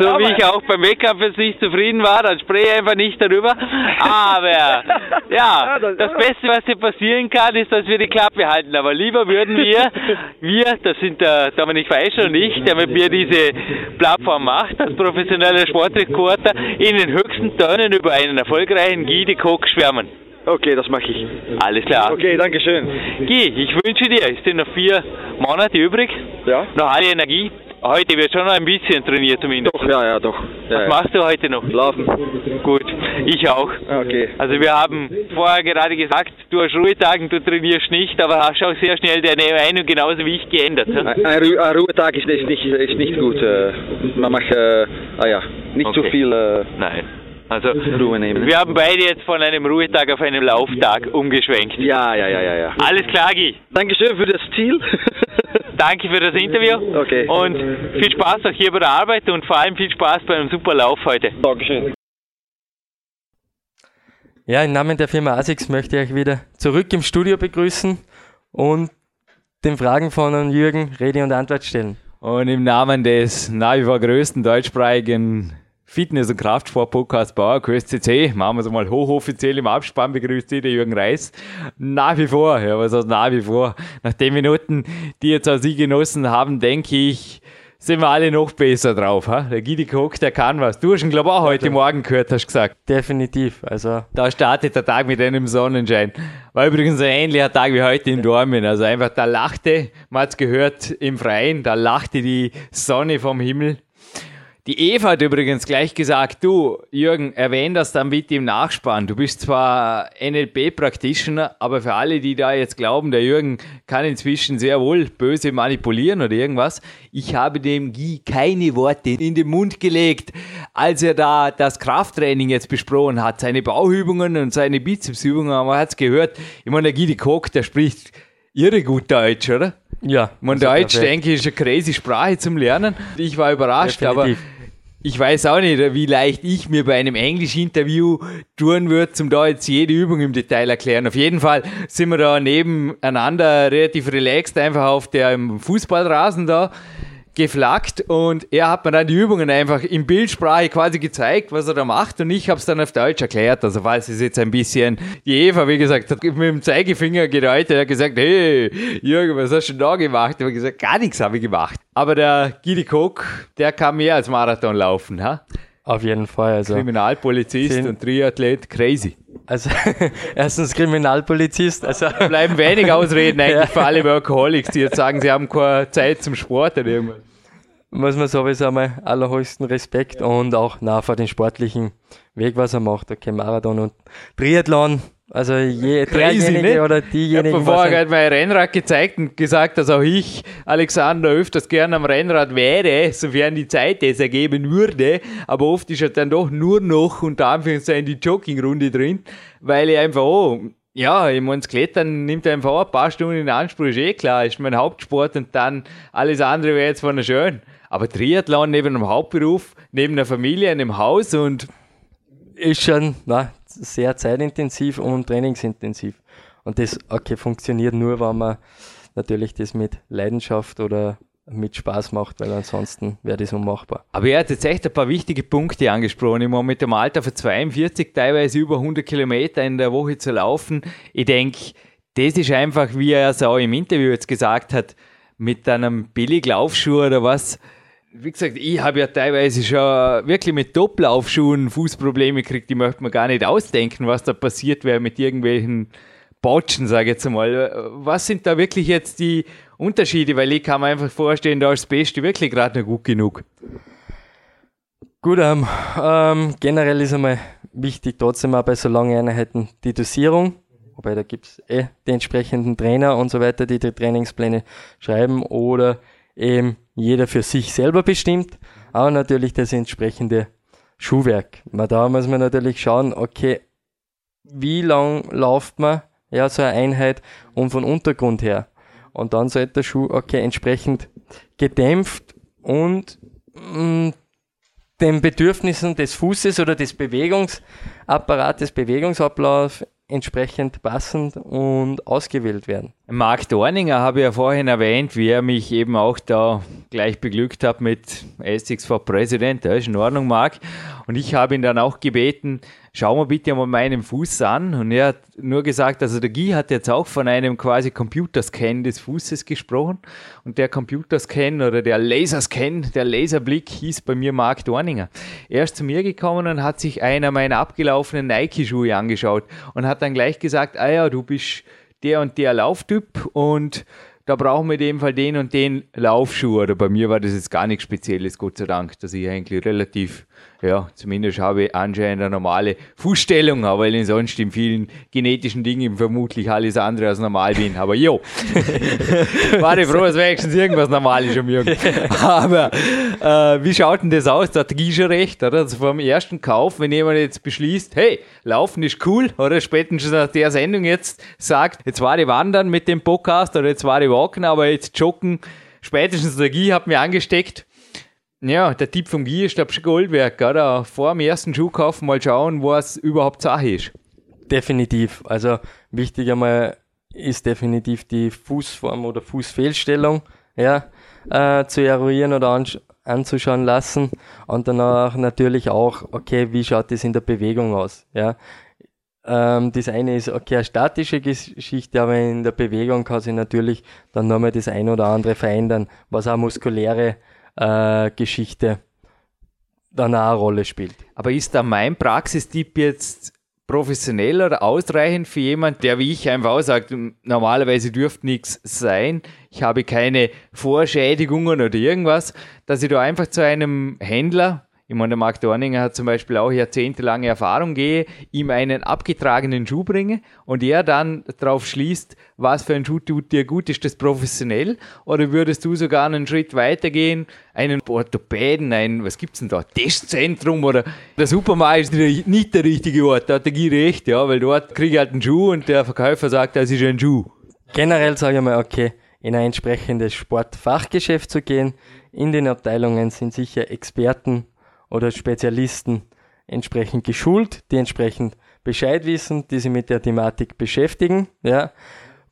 So Aber- wie ich auch beim Wettkampf jetzt nicht zufrieden war, dann spreche ich einfach nicht darüber. Aber ja, das- Beste, was dir passieren kann, ist, dass wir die Klappe halten. Aber lieber würden wir, wir, das sind der Dominik Fleischer und ich, der mit mir diese Plattform macht, als professioneller Sportreporter, in den höchsten Tönen über einen erfolgreichen Guy de Koch schwärmen. Okay, das mache ich. Alles klar. Okay, danke schön. Guy, ich wünsche dir, es sind noch vier Monate übrig, Ja? noch alle Energie. Heute wird schon noch ein bisschen trainiert zumindest. Doch, ja, ja, doch. Ja, Was machst du heute noch? Laufen. Gut, ich auch. Okay. Also wir haben vorher gerade gesagt, du hast Ruhetagen, du trainierst nicht, aber hast auch sehr schnell deine Meinung genauso wie ich geändert. Ein, ein, Ru ein Ruhetag ist, ist, nicht, ist nicht gut. Äh, man macht, äh, ah ja, nicht zu Okay. viel äh, Nein. Also Ruhe nehmen. wir haben beide jetzt von einem Ruhetag auf einen Lauftag umgeschwenkt. Ja, ja, ja, ja, ja. Alles klar, Guy. Dankeschön für das Ziel. Danke für das Interview. Okay. Und viel Spaß auch hier bei der Arbeit und vor allem viel Spaß beim super Lauf heute. Dankeschön. Ja, im Namen der Firma ASICS möchte ich euch wieder zurück im Studio begrüßen und den Fragen von Jürgen Rede und Antwort stellen. Und im Namen des nach wie vor größten deutschsprachigen Fitness- und Kraftsport-Podcast Bauerkurs CC. Machen wir es mal hochoffiziell im Abspann. Begrüßt Sie, der Jürgen Reis. Nach wie vor, ja, was heißt nach wie vor? Nach den Minuten, die jetzt auch Sie genossen haben, denke ich, sind wir alle noch besser drauf. Ha? Der Gidi Koch, der kann was. Du hast ihn, glaube ich, auch heute ja, Morgen gehört, hast du gesagt. Definitiv. Also da startet der Tag mit einem Sonnenschein. War übrigens ein ähnlicher Tag wie heute in Dormen. Also einfach, da lachte, man hat es gehört im Freien, da lachte die Sonne vom Himmel. Die Eva hat übrigens gleich gesagt, du, Jürgen, erwähn das dann bitte im Nachspann. Du bist zwar NLP-Practitioner, aber für alle, die da jetzt glauben, der Jürgen kann inzwischen sehr wohl böse manipulieren oder irgendwas, ich habe dem Guy keine Worte in den Mund gelegt, als er da das Krafttraining jetzt besprochen hat, seine Bauübungen und seine Bizepsübungen, man hat es gehört. Ich meine, der Guy Koch, der spricht irre gut Deutsch, oder? Ja. Man also Deutsch, perfekt. denke ich, ist eine crazy Sprache zum Lernen. Ich war überrascht, Definitiv. aber ich weiß auch nicht, wie leicht ich mir bei einem Englisch-Interview tun würde, zum da jetzt jede Übung im Detail erklären. Auf jeden Fall sind wir da nebeneinander relativ relaxed, einfach auf dem Fußballrasen da geflaggt und er hat mir dann die Übungen einfach in Bildsprache quasi gezeigt, was er da macht und ich habe es dann auf Deutsch erklärt. Also falls es jetzt ein bisschen, die Eva, wie gesagt, hat mit dem Zeigefinger gedeutet, er hat gesagt, hey, Jürgen, was hast du da gemacht? Ich habe gesagt, gar nichts habe ich gemacht. Aber der Gidi Koch, der kann mehr als Marathon laufen, ha? Auf jeden Fall. Also Kriminalpolizist und Triathlet, crazy. Also erstens Kriminalpolizist. Also bleiben wenig Ausreden eigentlich ja. für alle Workaholics, die jetzt sagen, sie haben keine Zeit zum Sport oder irgendwas. Muss man sowieso einmal allerhöchsten Respekt und auch nach vor den sportlichen Weg, was er macht. Okay, Marathon und Triathlon also je, Crazy, ne? oder diejenigen. Ich habe vorher gerade mein Rennrad gezeigt und gesagt, dass auch ich, Alexander, öfters gerne am Rennrad wäre, sofern die Zeit es ergeben würde. Aber oft ist er dann doch nur noch unter Anführungszeichen die Joggingrunde drin, weil ich einfach, oh, ja, ich meine, das Klettern nimmt einfach ein paar Stunden in Anspruch, ist eh klar, ist mein Hauptsport und dann alles andere wäre jetzt von schön. Aber Triathlon neben einem Hauptberuf, neben einer Familie, einem Haus und ist schon na, sehr zeitintensiv und trainingsintensiv. Und das okay, funktioniert nur, wenn man natürlich das mit Leidenschaft oder mit Spaß macht, weil ansonsten wäre das unmachbar. Aber er hat jetzt echt ein paar wichtige Punkte angesprochen. Ich meine, mit dem Alter von 42, teilweise über 100 Kilometer in der Woche zu laufen, ich denke, das ist einfach, wie er es auch im Interview jetzt gesagt hat, mit einem Billiglaufschuh oder was, wie gesagt, ich habe ja teilweise schon wirklich mit Topplaufschuhen Fußprobleme gekriegt, die möchte man gar nicht ausdenken, was da passiert wäre mit irgendwelchen Botschen, sage ich jetzt mal. Was sind da wirklich jetzt die Unterschiede? Weil ich kann mir einfach vorstellen, da ist das Beste wirklich gerade noch gut genug. Gut, ähm, ähm, generell ist einmal wichtig, trotzdem auch bei so langen Einheiten die Dosierung. Wobei da gibt es eh die entsprechenden Trainer und so weiter, die die Trainingspläne schreiben oder eben jeder für sich selber bestimmt, aber natürlich das entsprechende Schuhwerk. Da muss man natürlich schauen, okay, wie lang läuft man ja so eine Einheit und von Untergrund her. Und dann sollte der Schuh, okay, entsprechend gedämpft und mm, den Bedürfnissen des Fußes oder des Bewegungsapparates, Bewegungsablauf entsprechend passend und ausgewählt werden. Marc Dorninger habe ich ja vorhin erwähnt, wie er mich eben auch da gleich beglückt hat mit for President. Das ist in Ordnung, Marc. Und ich habe ihn dann auch gebeten, schau mal bitte mal meinen Fuß an. Und er hat nur gesagt, also der Guy hat jetzt auch von einem quasi Computerscan des Fußes gesprochen. Und der Computerscan oder der Laserscan, der Laserblick hieß bei mir Mark Dorninger. Er ist zu mir gekommen und hat sich einer meiner abgelaufenen Nike-Schuhe angeschaut und hat dann gleich gesagt, ah ja, du bist der und der Lauftyp und da brauchen wir in dem Fall den und den Laufschuh. Oder bei mir war das jetzt gar nichts Spezielles, Gott sei Dank, dass ich eigentlich relativ ja, zumindest habe ich anscheinend eine normale Fußstellung, aber weil ich sonst in vielen genetischen Dingen vermutlich alles andere als normal bin. Aber jo, war ich froh, dass wenigstens irgendwas normal ist um Aber äh, wie schaut denn das aus? Da hat schon recht, oder? Also vom ersten Kauf, wenn jemand jetzt beschließt, hey, Laufen ist cool, oder spätestens nach der Sendung jetzt sagt, jetzt war ich wandern mit dem Podcast oder jetzt war ich walken, aber jetzt joggen, spätestens der Guy hat mir angesteckt, ja, der Tipp vom Guy ist, glaube ich, Goldwerk, oder? Vor dem ersten Schuhkauf mal schauen, was überhaupt Sache ist. Definitiv. Also wichtig einmal ist definitiv die Fußform oder Fußfehlstellung ja, äh, zu eruieren oder anzuschauen lassen und danach natürlich auch, okay, wie schaut das in der Bewegung aus? Ja, ähm, das eine ist okay, eine statische Geschichte, aber in der Bewegung kann sich natürlich dann nochmal das eine oder andere verändern, was auch muskuläre äh, Geschichte dann auch eine Rolle spielt. Aber ist da mein Praxistipp jetzt professionell oder ausreichend für jemand, der wie ich einfach auch sagt, normalerweise dürfte nichts sein, ich habe keine Vorschädigungen oder irgendwas, dass ich da einfach zu einem Händler ich meine, der Marc Dorninger hat zum Beispiel auch jahrzehntelange Erfahrung, gehe, ihm einen abgetragenen Schuh bringe und er dann darauf schließt, was für ein Schuh tut dir gut, ist das professionell? Oder würdest du sogar einen Schritt weitergehen, einen Orthopäden, ein, was gibt's denn da, Testzentrum oder der Supermarkt ist nicht der richtige Ort, da hat der Guy recht, ja, weil dort kriege ich halt einen Schuh und der Verkäufer sagt, das ist ein Schuh. Generell sage ich mal, okay, in ein entsprechendes Sportfachgeschäft zu gehen. In den Abteilungen sind sicher Experten oder Spezialisten entsprechend geschult, die entsprechend Bescheid wissen, die sich mit der Thematik beschäftigen. Ja.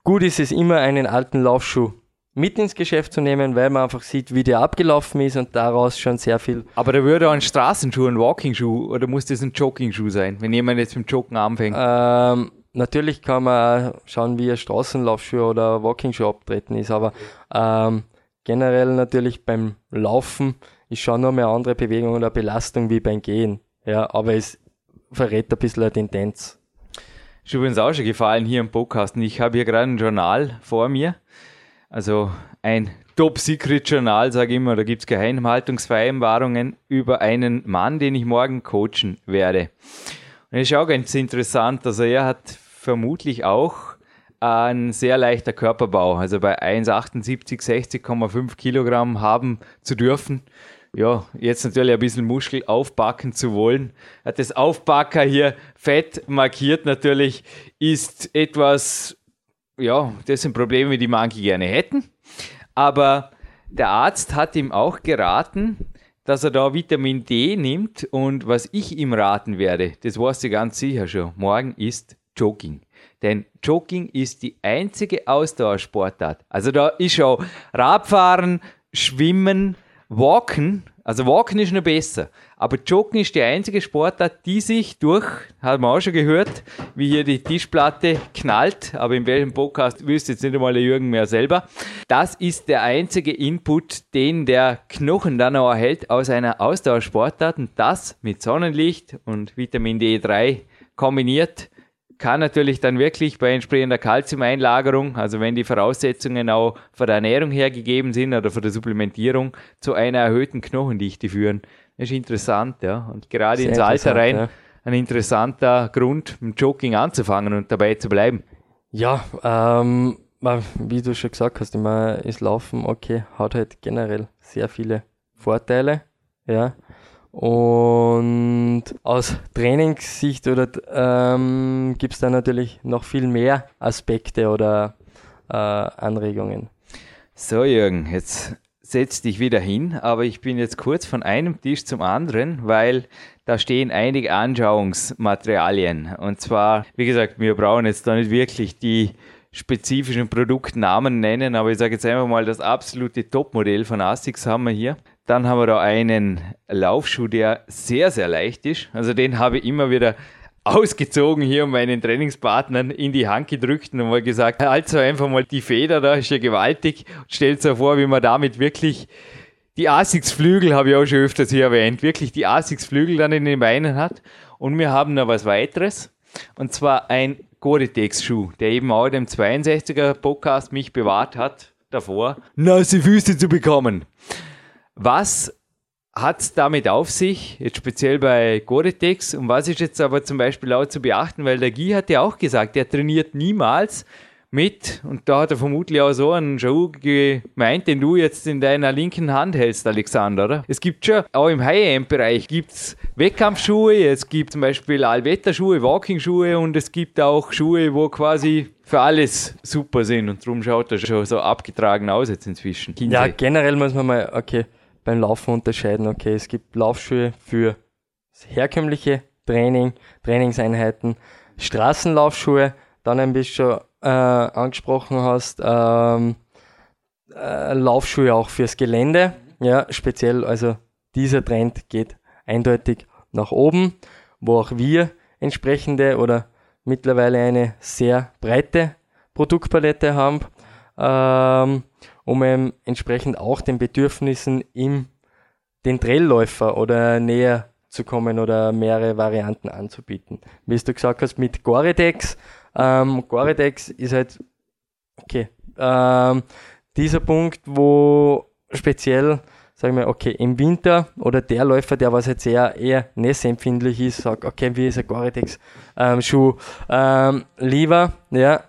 Gut ist es immer, einen alten Laufschuh mit ins Geschäft zu nehmen, weil man einfach sieht, wie der abgelaufen ist und daraus schon sehr viel. Aber da würde auch ein Straßenschuh, ein Walking-Schuh oder muss das ein Jogging-Schuh sein, wenn jemand jetzt mit dem Joggen anfängt? Ähm, natürlich kann man schauen, wie ein Straßenlaufschuh oder Walking-Schuh abtreten ist, aber ähm, generell natürlich beim Laufen ist schon noch eine andere Bewegung oder Belastung wie beim Gehen. Ja, aber es verrät ein bisschen eine Tendenz. Ist übrigens auch schon gefallen hier im Podcast. Ich habe hier gerade ein Journal vor mir. Also ein Top-Secret-Journal, sage ich immer. Da gibt es Geheimhaltungsvereinbarungen über einen Mann, den ich morgen coachen werde. Und das ist auch ganz interessant. Also er hat vermutlich auch ein sehr leichter Körperbau. Also bei 1,78, 60,5 Kilogramm haben zu dürfen ja, jetzt natürlich ein bisschen Muschel aufbacken zu wollen. Das Aufbacker hier fett markiert natürlich ist etwas, ja, das sind Probleme, die manche gerne hätten. Aber der Arzt hat ihm auch geraten, dass er da Vitamin D nimmt und was ich ihm raten werde, das weißt du ganz sicher schon, morgen ist Jogging. Denn Jogging ist die einzige Ausdauersportart. Also da ist schon Radfahren, Schwimmen, Walken, also Walken ist noch besser, aber Joggen ist die einzige Sportart, die sich durch, haben wir auch schon gehört, wie hier die Tischplatte knallt, aber in welchem Podcast wüsste jetzt nicht einmal der Jürgen mehr selber. Das ist der einzige Input, den der Knochen dann auch erhält aus einer Ausdauersportart und das mit Sonnenlicht und Vitamin D3 kombiniert kann natürlich dann wirklich bei entsprechender Kalziumeinlagerung, also wenn die Voraussetzungen auch von der Ernährung her gegeben sind oder von der Supplementierung, zu einer erhöhten Knochendichte führen. Das ist interessant, ja. Und gerade Sehr ins Alter rein ja. ein interessanter Grund, mit Jogging anzufangen und dabei zu bleiben. Ja, ähm, wie du schon gesagt hast, immer ist Laufen, okay, hat halt generell sehr viele Vorteile, ja. Und aus Trainingssicht ähm, gibt es da natürlich noch viel mehr Aspekte oder äh, Anregungen. So Jürgen, jetzt setz dich wieder hin, aber ich bin jetzt kurz von einem Tisch zum anderen, weil da stehen einige Anschauungsmaterialien. Und zwar, wie gesagt, wir brauchen jetzt da nicht wirklich die spezifischen Produktnamen nennen, aber ich sage jetzt einfach mal, das absolute Topmodell von ASICS haben wir hier. Dann haben wir da einen Laufschuh, der sehr, sehr leicht ist. Also den habe ich immer wieder ausgezogen hier und meinen Trainingspartnern in die Hand gedrückt und mal gesagt, halt so einfach mal die Feder da, ist ja gewaltig. Stellt euch vor, wie man damit wirklich die Asics-Flügel, habe ich auch schon öfters hier erwähnt, wirklich die Asics-Flügel dann in den Beinen hat. Und wir haben noch was weiteres. Und zwar ein Gore-Tex-Schuh, der eben auch dem 62er Podcast mich bewahrt hat davor, nasse Füße zu bekommen. Was hat es damit auf sich, jetzt speziell bei Gore-Tex? Und was ist jetzt aber zum Beispiel auch zu beachten, weil der Guy hat ja auch gesagt, er trainiert niemals mit. Und da hat er vermutlich auch so einen Schuh gemeint, den du jetzt in deiner linken Hand hältst, Alexander, oder? Es gibt schon, auch im High-End-Bereich gibt es Wettkampfschuhe, es gibt zum Beispiel Allwetterschuhe, Walking-Schuhe und es gibt auch Schuhe, wo quasi für alles super sind. Und darum schaut er schon so abgetragen aus jetzt inzwischen. Ja, generell muss man mal, okay, beim Laufen unterscheiden. Okay, es gibt Laufschuhe für herkömmliche Training, Trainingseinheiten, Straßenlaufschuhe, dann ein bisschen äh, angesprochen hast, ähm, äh, Laufschuhe auch fürs Gelände. ja, speziell, also dieser Trend geht eindeutig nach oben, wo auch wir entsprechende oder mittlerweile eine sehr breite Produktpalette haben, ähm, um eben entsprechend auch den Bedürfnissen im den Trailläufer oder näher zu kommen oder mehrere Varianten anzubieten. Wie du gesagt hast, mit Goredex. Ähm, Goredex ist halt, okay, ähm, dieser Punkt, wo speziell, sagen wir, okay, im Winter oder der Läufer, der was jetzt eher, eher nässempfindlich ist, sagt, okay, wie ist ein Gore-Tex-Schuh ähm, lieber, ja.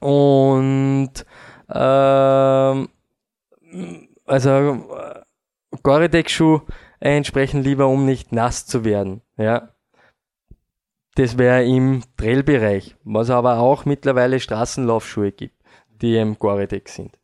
Und ähm, also Gore-Tex-Schuh entsprechend lieber, um nicht nass zu werden, ja. Das wäre im Trailbereich, was aber auch mittlerweile Straßenlaufschuhe gibt, die im Gore-Tex sind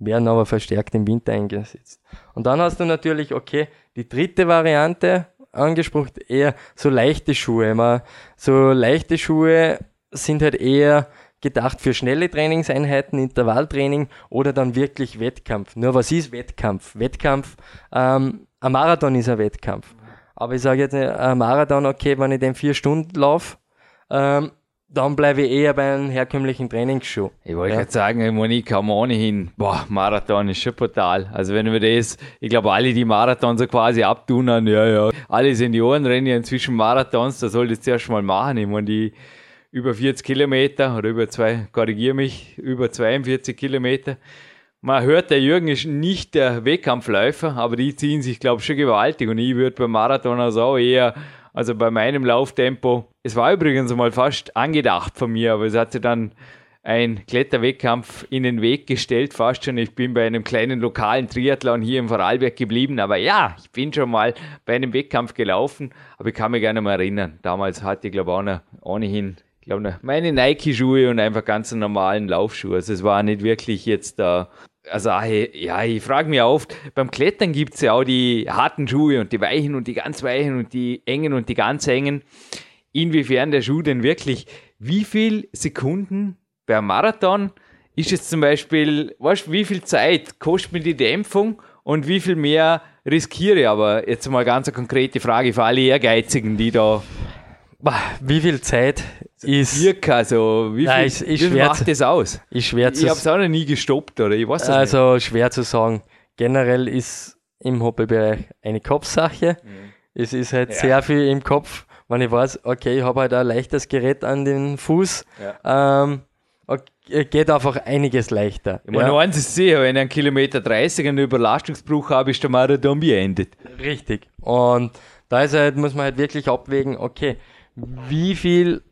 werden aber verstärkt im Winter eingesetzt. Und dann hast du natürlich, okay, die dritte Variante angesprochen, eher so leichte Schuhe. Man, so leichte Schuhe sind halt eher gedacht für schnelle Trainingseinheiten, Intervalltraining oder dann wirklich Wettkampf. Nur was ist Wettkampf? Wettkampf, ähm, ein Marathon ist ein Wettkampf. Aber ich sage jetzt, ein Marathon, okay, wenn ich den vier Stunden laufe, ähm, dann bleibe ich eher bei einem herkömmlichen Trainingsschuh. Ich wollte ja. gerade sagen, ich, meine, ich kann ohnehin, boah, Marathon ist schon brutal. Also wenn wir das, ich glaube, alle, die Marathon so quasi abtun, ja, ja, alle Senioren rennen ja inzwischen Marathons, da soll das zuerst mal machen. Ich meine, die über 40 Kilometer oder über zwei, korrigiere mich, über 42 Kilometer. Man hört, der Jürgen ist nicht der Wettkampfläufer, aber die ziehen sich, glaube ich, schon gewaltig. Und ich würde beim Marathon also auch eher also bei meinem Lauftempo. Es war übrigens mal fast angedacht von mir, aber es hat sich dann ein Kletterwettkampf in den Weg gestellt, fast schon. Ich bin bei einem kleinen lokalen Triathlon hier im Vorarlberg geblieben, aber ja, ich bin schon mal bei einem Wettkampf gelaufen, aber ich kann mich gerne mal erinnern. Damals hatte ich, glaube ich, auch noch ohnehin ich glaube, meine Nike-Schuhe und einfach ganz normalen Laufschuhe. Also es war nicht wirklich jetzt da also ja, ich frage mich oft, beim Klettern gibt es ja auch die harten Schuhe und die weichen und die ganz weichen und die engen und die ganz engen. Inwiefern der Schuh denn wirklich, wie viel Sekunden beim Marathon ist es zum Beispiel, weißt wie viel Zeit kostet mir die Dämpfung und wie viel mehr riskiere ich? Aber jetzt mal ganz eine konkrete Frage für alle Ehrgeizigen, die da wie viel Zeit ist. Circa so. Wie viel, Nein, ist, ist wie viel macht das aus? Ist schwer ich habe es auch noch nie gestoppt, oder? Ich weiß Also nicht. schwer zu sagen. Generell ist im Hobbybereich eine Kopfsache. Mhm. Es ist halt ja. sehr viel im Kopf, wenn ich weiß, okay, ich habe halt ein leichtes Gerät an den Fuß. Ja. Ähm, okay, geht einfach einiges leichter. Ich meine, ja. eins ist sicher, wenn ich einen Kilometer 30 einen Überlastungsbruch habe, ist der Marathon beendet. Richtig. Und da ist halt, muss man halt wirklich abwägen, okay, wie viel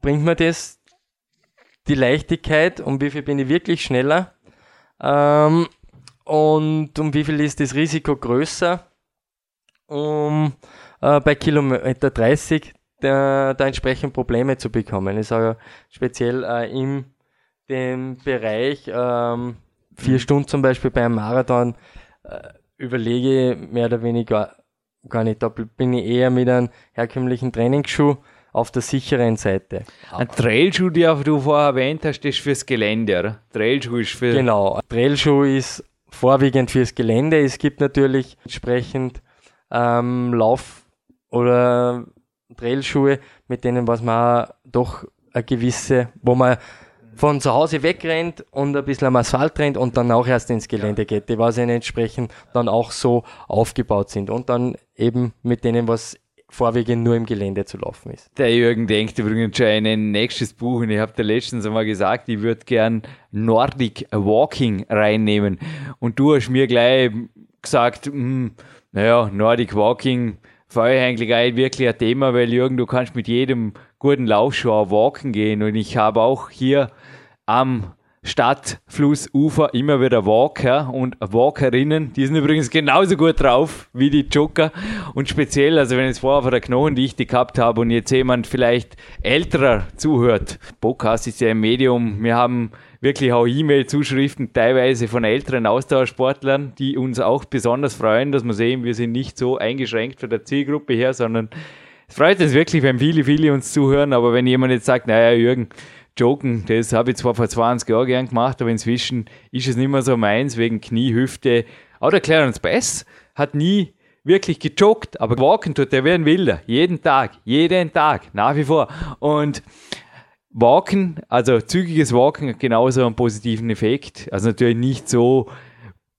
bringt mir das, die Leichtigkeit, um wie viel bin ich wirklich schneller ähm, und um wie viel ist das Risiko größer, um äh, bei Kilometer 30 da, da entsprechend Probleme zu bekommen. Ich sage speziell äh, in dem Bereich ähm, vier mhm. Stunden zum Beispiel bei einem Marathon äh, überlege mehr oder weniger gar nicht. Da bin ich eher mit einem herkömmlichen Trainingsschuh auf der sicheren Seite. Ein Trailschuh, den du vorher erwähnt hast, ist fürs Gelände, oder? Trailschuh ist für. Genau, Trailschuh ist vorwiegend fürs Gelände. Es gibt natürlich entsprechend ähm, Lauf- oder Trailschuhe, mit denen was man doch eine gewisse, wo man von zu Hause wegrennt und ein bisschen am Asphalt rennt und dann auch erst ins Gelände ja. geht, die was entsprechend dann auch so aufgebaut sind und dann eben mit denen, was vorwiegend nur im Gelände zu laufen ist. Der Jürgen denkt übrigens schon ein nächstes Buch und ich habe dir letztens einmal gesagt, ich würde gern Nordic Walking reinnehmen und du hast mir gleich gesagt, hm, naja, Nordic Walking war eigentlich wirklich ein Thema, weil Jürgen, du kannst mit jedem guten Laufschuh walken gehen und ich habe auch hier am Stadtflussufer immer wieder Walker und Walkerinnen. Die sind übrigens genauso gut drauf wie die Joker. Und speziell, also wenn es vorher von der Knochendichte gehabt habe und jetzt jemand vielleicht älterer zuhört. Podcast ist ja ein Medium. Wir haben wirklich auch E-Mail-Zuschriften teilweise von älteren Ausdauersportlern, die uns auch besonders freuen, dass wir sehen, wir sind nicht so eingeschränkt von der Zielgruppe her, sondern es freut uns wirklich, wenn viele, viele uns zuhören. Aber wenn jemand jetzt sagt, naja, Jürgen, Joken, das habe ich zwar vor 20 Jahren gern gemacht, aber inzwischen ist es nicht mehr so meins, wegen Knie, Hüfte, Auch der Clarence Bass hat nie wirklich gejoggt, aber walken tut er wie ein Wilder. Jeden Tag, jeden Tag, nach wie vor. Und Walken, also zügiges Walken hat genauso einen positiven Effekt. Also natürlich nicht so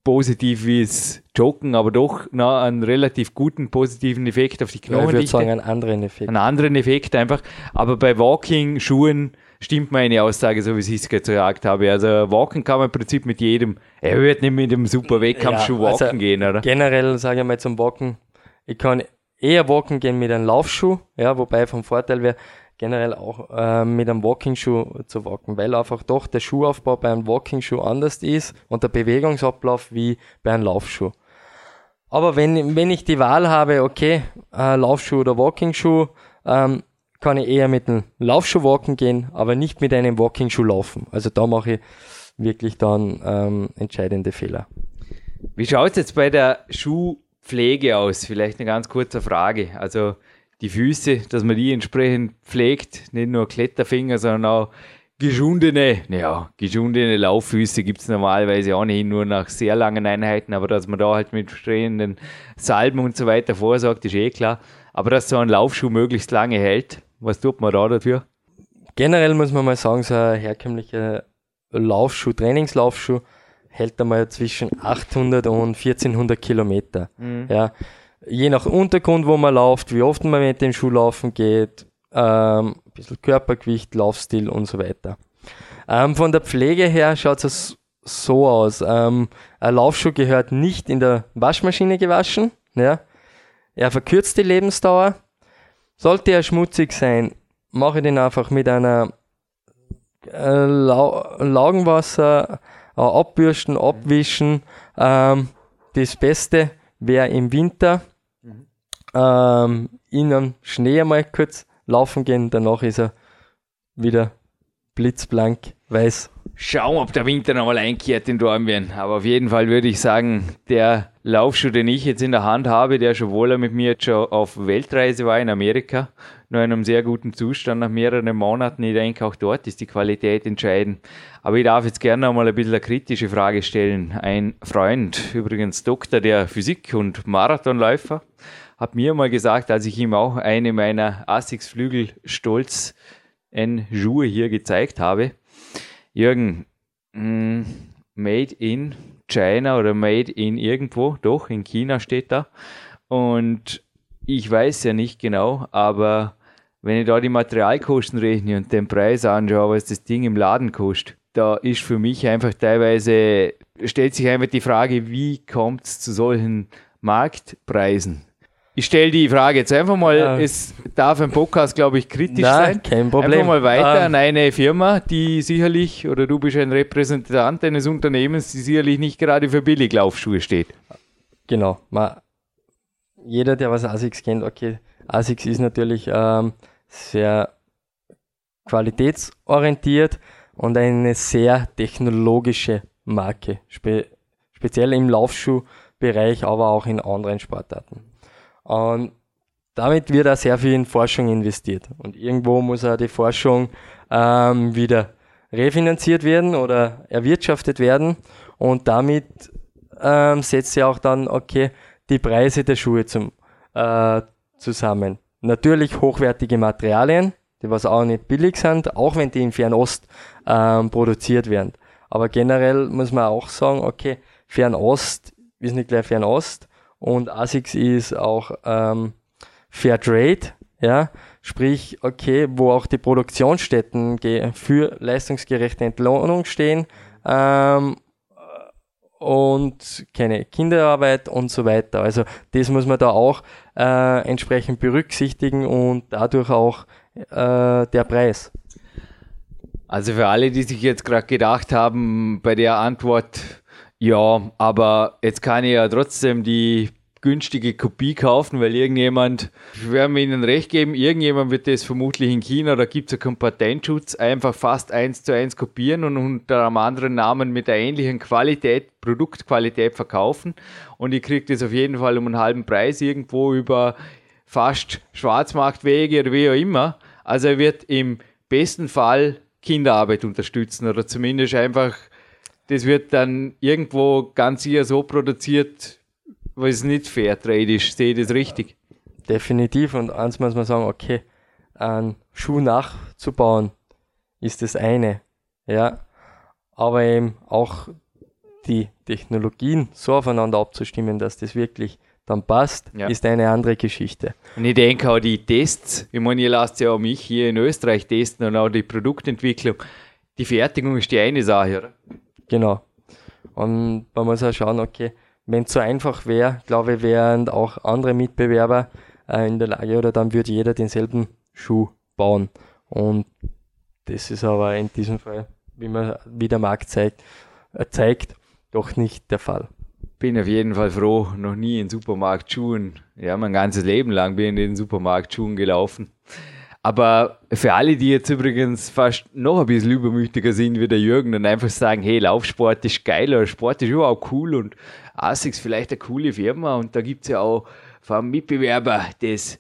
positiv wie es Joggen, aber doch na, einen relativ guten positiven Effekt auf die Knochen. ich würde sagen, einen anderen Effekt. Einen anderen Effekt einfach. Aber bei Walking-Schuhen stimmt meine Aussage, so wie ich es gesagt habe. Also walken kann man im Prinzip mit jedem. Er wird nicht mit einem super Wettkampfschuh ja, also walken gehen, oder? Generell sage ich mal zum Walken, ich kann eher walken gehen mit einem Laufschuh, ja, wobei vom Vorteil wäre, generell auch äh, mit einem Walking-Schuh zu walken, weil einfach doch der Schuhaufbau bei einem Walking-Schuh anders ist und der Bewegungsablauf wie bei einem Laufschuh. Aber wenn, wenn ich die Wahl habe, okay, äh, Laufschuh oder Walking-Schuh, ähm, kann ich eher mit einem Laufschuh walken gehen, aber nicht mit einem Walking-Schuh laufen. Also da mache ich wirklich dann ähm, entscheidende Fehler. Wie schaut es jetzt bei der Schuhpflege aus? Vielleicht eine ganz kurze Frage. Also die Füße, dass man die entsprechend pflegt, nicht nur Kletterfinger, sondern auch geschundene, naja, geschundene Lauffüße gibt es normalerweise auch nicht nur nach sehr langen Einheiten, aber dass man da halt mit stehenden Salben und so weiter vorsorgt, ist eh klar. Aber dass so ein Laufschuh möglichst lange hält, was tut man da dafür? Generell muss man mal sagen, so ein herkömmlicher Laufschuh, Trainingslaufschuh, hält einmal zwischen 800 und 1400 Kilometer. Mhm. Ja, je nach Untergrund, wo man läuft, wie oft man mit dem Schuh laufen geht, ähm, ein bisschen Körpergewicht, Laufstil und so weiter. Ähm, von der Pflege her schaut es so aus. Ähm, ein Laufschuh gehört nicht in der Waschmaschine gewaschen. Ja. Er verkürzt die Lebensdauer. Sollte er schmutzig sein, mache ich den einfach mit einer äh, Lau Laugenwasser äh, abbürsten, abwischen. Ähm, das Beste wäre im Winter ähm, in einem Schnee einmal kurz laufen gehen, danach ist er wieder blitzblank weiß. Schauen, ob der Winter nochmal einkehrt in Dornbirn. Aber auf jeden Fall würde ich sagen, der Laufschuh, den ich jetzt in der Hand habe, der schon wohl mit mir jetzt schon auf Weltreise war in Amerika, nur in einem sehr guten Zustand nach mehreren Monaten. Ich denke, auch dort ist die Qualität entscheidend. Aber ich darf jetzt gerne noch mal ein bisschen eine kritische Frage stellen. Ein Freund, übrigens Doktor der Physik und Marathonläufer, hat mir mal gesagt, als ich ihm auch eine meiner Asics Flügel Stolz Schuhe hier gezeigt habe, Jürgen, mm, made in China oder made in irgendwo, doch, in China steht da. Und ich weiß ja nicht genau, aber wenn ich da die Materialkosten rechne und den Preis anschaue, was das Ding im Laden kostet, da ist für mich einfach teilweise, stellt sich einfach die Frage, wie kommt es zu solchen Marktpreisen? Ich stelle die Frage jetzt einfach mal, ja. es darf ein Podcast, glaube ich, kritisch Nein, sein. kein Problem. Einfach mal weiter ähm. an eine Firma, die sicherlich, oder du bist ein Repräsentant eines Unternehmens, die sicherlich nicht gerade für Billiglaufschuhe steht. Genau. Man, jeder, der was ASICS kennt, okay, ASICS ist natürlich ähm, sehr qualitätsorientiert und eine sehr technologische Marke, spe speziell im Laufschuhbereich, aber auch in anderen Sportarten. Und damit wird auch sehr viel in Forschung investiert. Und irgendwo muss auch die Forschung ähm, wieder refinanziert werden oder erwirtschaftet werden. Und damit ähm, setzt sie auch dann, okay, die Preise der Schuhe zum, äh, zusammen. Natürlich hochwertige Materialien, die was auch nicht billig sind, auch wenn die in Fernost ähm, produziert werden. Aber generell muss man auch sagen, okay, Fernost ist nicht gleich Fernost, und ASICS ist auch ähm, Fair Trade, ja, sprich, okay, wo auch die Produktionsstätten für leistungsgerechte Entlohnung stehen ähm, und keine Kinderarbeit und so weiter. Also das muss man da auch äh, entsprechend berücksichtigen und dadurch auch äh, der Preis. Also für alle, die sich jetzt gerade gedacht haben, bei der Antwort, ja, aber jetzt kann ich ja trotzdem die günstige Kopie kaufen, weil irgendjemand, werden wir Ihnen recht geben, irgendjemand wird das vermutlich in China, da gibt es ja keinen Patentschutz, einfach fast eins zu eins kopieren und unter einem anderen Namen mit der ähnlichen Qualität, Produktqualität verkaufen. Und ich kriege das auf jeden Fall um einen halben Preis irgendwo über fast Schwarzmarktwege oder wie auch immer. Also er wird im besten Fall Kinderarbeit unterstützen oder zumindest einfach das wird dann irgendwo ganz sicher so produziert, weil es nicht fair trade ist. Sehe ich das richtig? Definitiv. Und eins muss man sagen, okay, einen Schuh nachzubauen ist das eine. Ja. Aber eben auch die Technologien so aufeinander abzustimmen, dass das wirklich dann passt, Ja. ist eine andere Geschichte. Und ich denke auch die Tests, ich meine, ihr lasst ja auch mich hier in Österreich testen und auch die Produktentwicklung. Die Fertigung ist die eine Sache, oder? Genau. Und man muss auch schauen, okay, wenn es so einfach wäre, glaube ich, wären auch andere Mitbewerber äh, in der Lage oder dann würde jeder denselben Schuh bauen. Und das ist aber in diesem Fall, wie man wie der Markt zeigt, äh, zeigt, doch nicht der Fall. Bin auf jeden Fall froh, noch nie in Supermarktschuhen. Ja, mein ganzes Leben lang bin ich in den Supermarktschuhen gelaufen. Aber für alle, die jetzt übrigens fast noch ein bisschen übermütiger sind wie der Jürgen und einfach sagen, hey, Laufsport ist geil oder Sport ist überhaupt cool und ASICS vielleicht eine coole Firma und da gibt es ja auch vom Mitbewerber das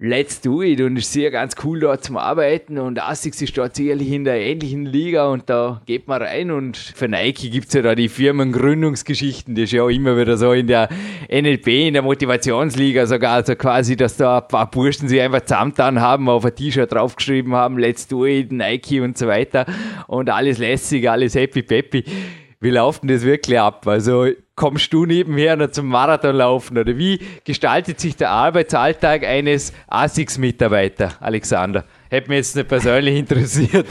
Let's Do It und ist sehr ganz cool dort zum Arbeiten und ASICS ist dort sicherlich in der ähnlichen Liga und da geht man rein und für Nike gibt es ja da die Firmengründungsgeschichten, das ist ja auch immer wieder so in der NLP, in der Motivationsliga sogar, also quasi, dass da ein paar Burschen sich einfach zusammengetan haben, auf ein T-Shirt draufgeschrieben haben, Let's Do It, Nike und so weiter und alles lässig, alles happy peppy. Wie läuft denn das wirklich ab? Also kommst du nebenher noch zum Marathon laufen oder wie gestaltet sich der Arbeitsalltag eines ASICS-Mitarbeiter, Alexander? Hätte mich jetzt nicht persönlich interessiert.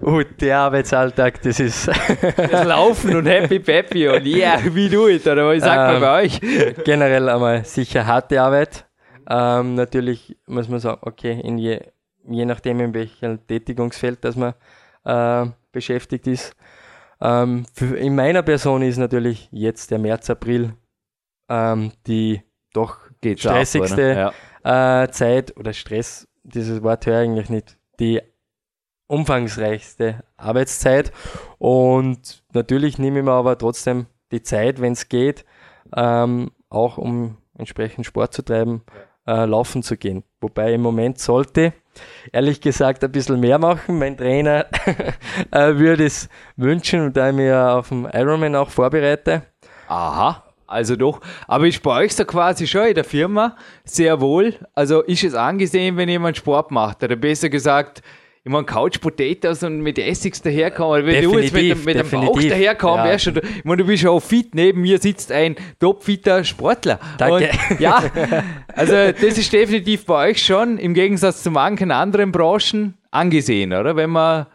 Oh, der Arbeitsalltag, das ist Das Laufen und Happy Peppy und yeah, wie du it, oder was sagt man Ähm, bei euch? generell einmal sicher harte Arbeit. Ähm, natürlich muss man sagen, okay, in je, je nachdem, in welchem Tätigungsfeld dass man äh, beschäftigt ist. Ähm, für, in meiner Person ist natürlich jetzt der März, April ähm, die doch Geht's ab, stressigste oder? äh, Zeit oder Stress, dieses Wort höre ich eigentlich nicht, die umfangreichste Arbeitszeit. Und natürlich nehme ich mir aber trotzdem die Zeit, wenn es geht, ähm, auch um entsprechend Sport zu treiben, äh, laufen zu gehen. Wobei im Moment sollte, ehrlich gesagt, ein bisschen mehr machen. Mein Trainer äh, würde es wünschen da ich mich ja auf dem Ironman auch vorbereite. Aha, also doch. Aber ist bei euch so quasi schon in der Firma sehr wohl. Also ist es angesehen, wenn jemand Sport macht? Oder besser gesagt, ich meine, Couch Potatoes und mit Essigs daherkommen. Wenn du jetzt mit, dem- Definitiv, mit dem Bauch definitiv, daherkommen ja. wärst, oder, ich meine, du bist ja auch fit. Neben mir sitzt ein topfitter Sportler. Danke. Und, ja, also das ist definitiv bei euch schon im Gegensatz zu manchen anderen Branchen angesehen, oder? Wenn man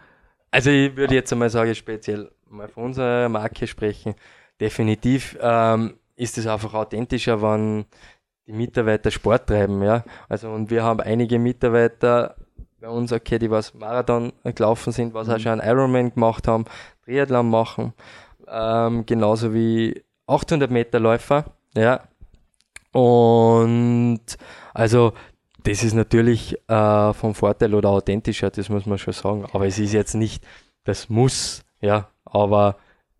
Also ich würde jetzt einmal sagen, speziell mal von unserer Marke sprechen. Definitiv ähm, ist es einfach authentischer, wenn die Mitarbeiter Sport treiben, ja. Also und wir haben einige Mitarbeiter bei uns, okay, die was Marathon gelaufen sind, was auch schon einen Ironman gemacht haben, Triathlon machen, ähm, genauso wie 800 Meter Läufer, ja. Und also das ist natürlich äh, vom Vorteil oder authentischer, das muss man schon sagen. Aber es ist jetzt nicht das Muss, ja, aber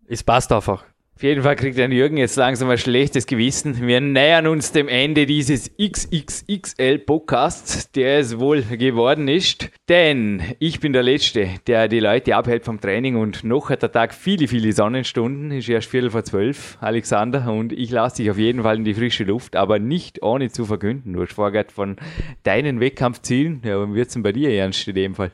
es passt einfach. Auf jeden Fall kriegt der Jürgen jetzt langsam ein schlechtes Gewissen. Wir nähern uns dem Ende dieses XXXL-Podcasts, der es wohl geworden ist. Denn ich bin der Letzte, der die Leute abhält vom Training und noch hat der Tag viele, viele Sonnenstunden. Ist erst Viertel vor zwölf, Alexander. Und ich lasse dich auf jeden Fall in die frische Luft, aber nicht ohne zu verkünden. Du hast vorher von deinen Wettkampfzielen. Ja, und wird's denn bei dir ernst in dem Fall?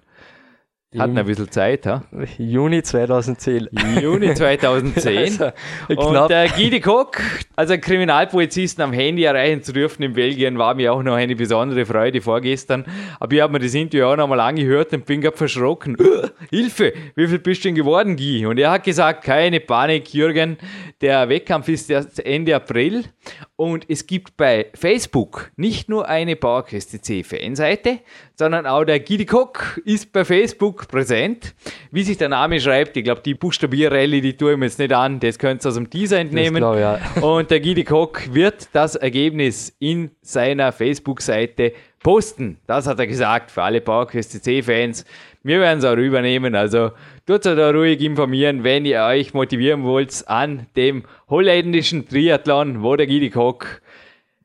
Hatten ein bisschen Zeit, ha? Juni 2010. Juni 2010. Also, Und der Guy Koch, also Kriminalpolizisten am Handy erreichen zu dürfen in Belgien, war mir auch noch eine besondere Freude vorgestern. Aber ich habe mir das Interview auch noch mal angehört und bin gerade verschrocken. Hilfe, wie viel bist du denn geworden, Guy? Und er hat gesagt, keine Panik, Jürgen, der Wettkampf ist erst Ende April und es gibt bei Facebook nicht nur eine PowerQuest CC Fanseite, sondern auch der Guy Koch ist bei Facebook präsent. Wie sich der Name schreibt, ich glaube, die Buchstabierrallye, die tue ich mir jetzt nicht an, das könnt ihr aus dem Teaser entnehmen. klar, ja. Und der Guy Koch wird das Ergebnis in seiner Facebook-Seite posten. Das hat er gesagt für alle PowerQuest CC-Fans. Wir werden es auch übernehmen. Also tut euch da ruhig informieren, wenn ihr euch motivieren wollt an dem holländischen Triathlon, wo der Guy Koch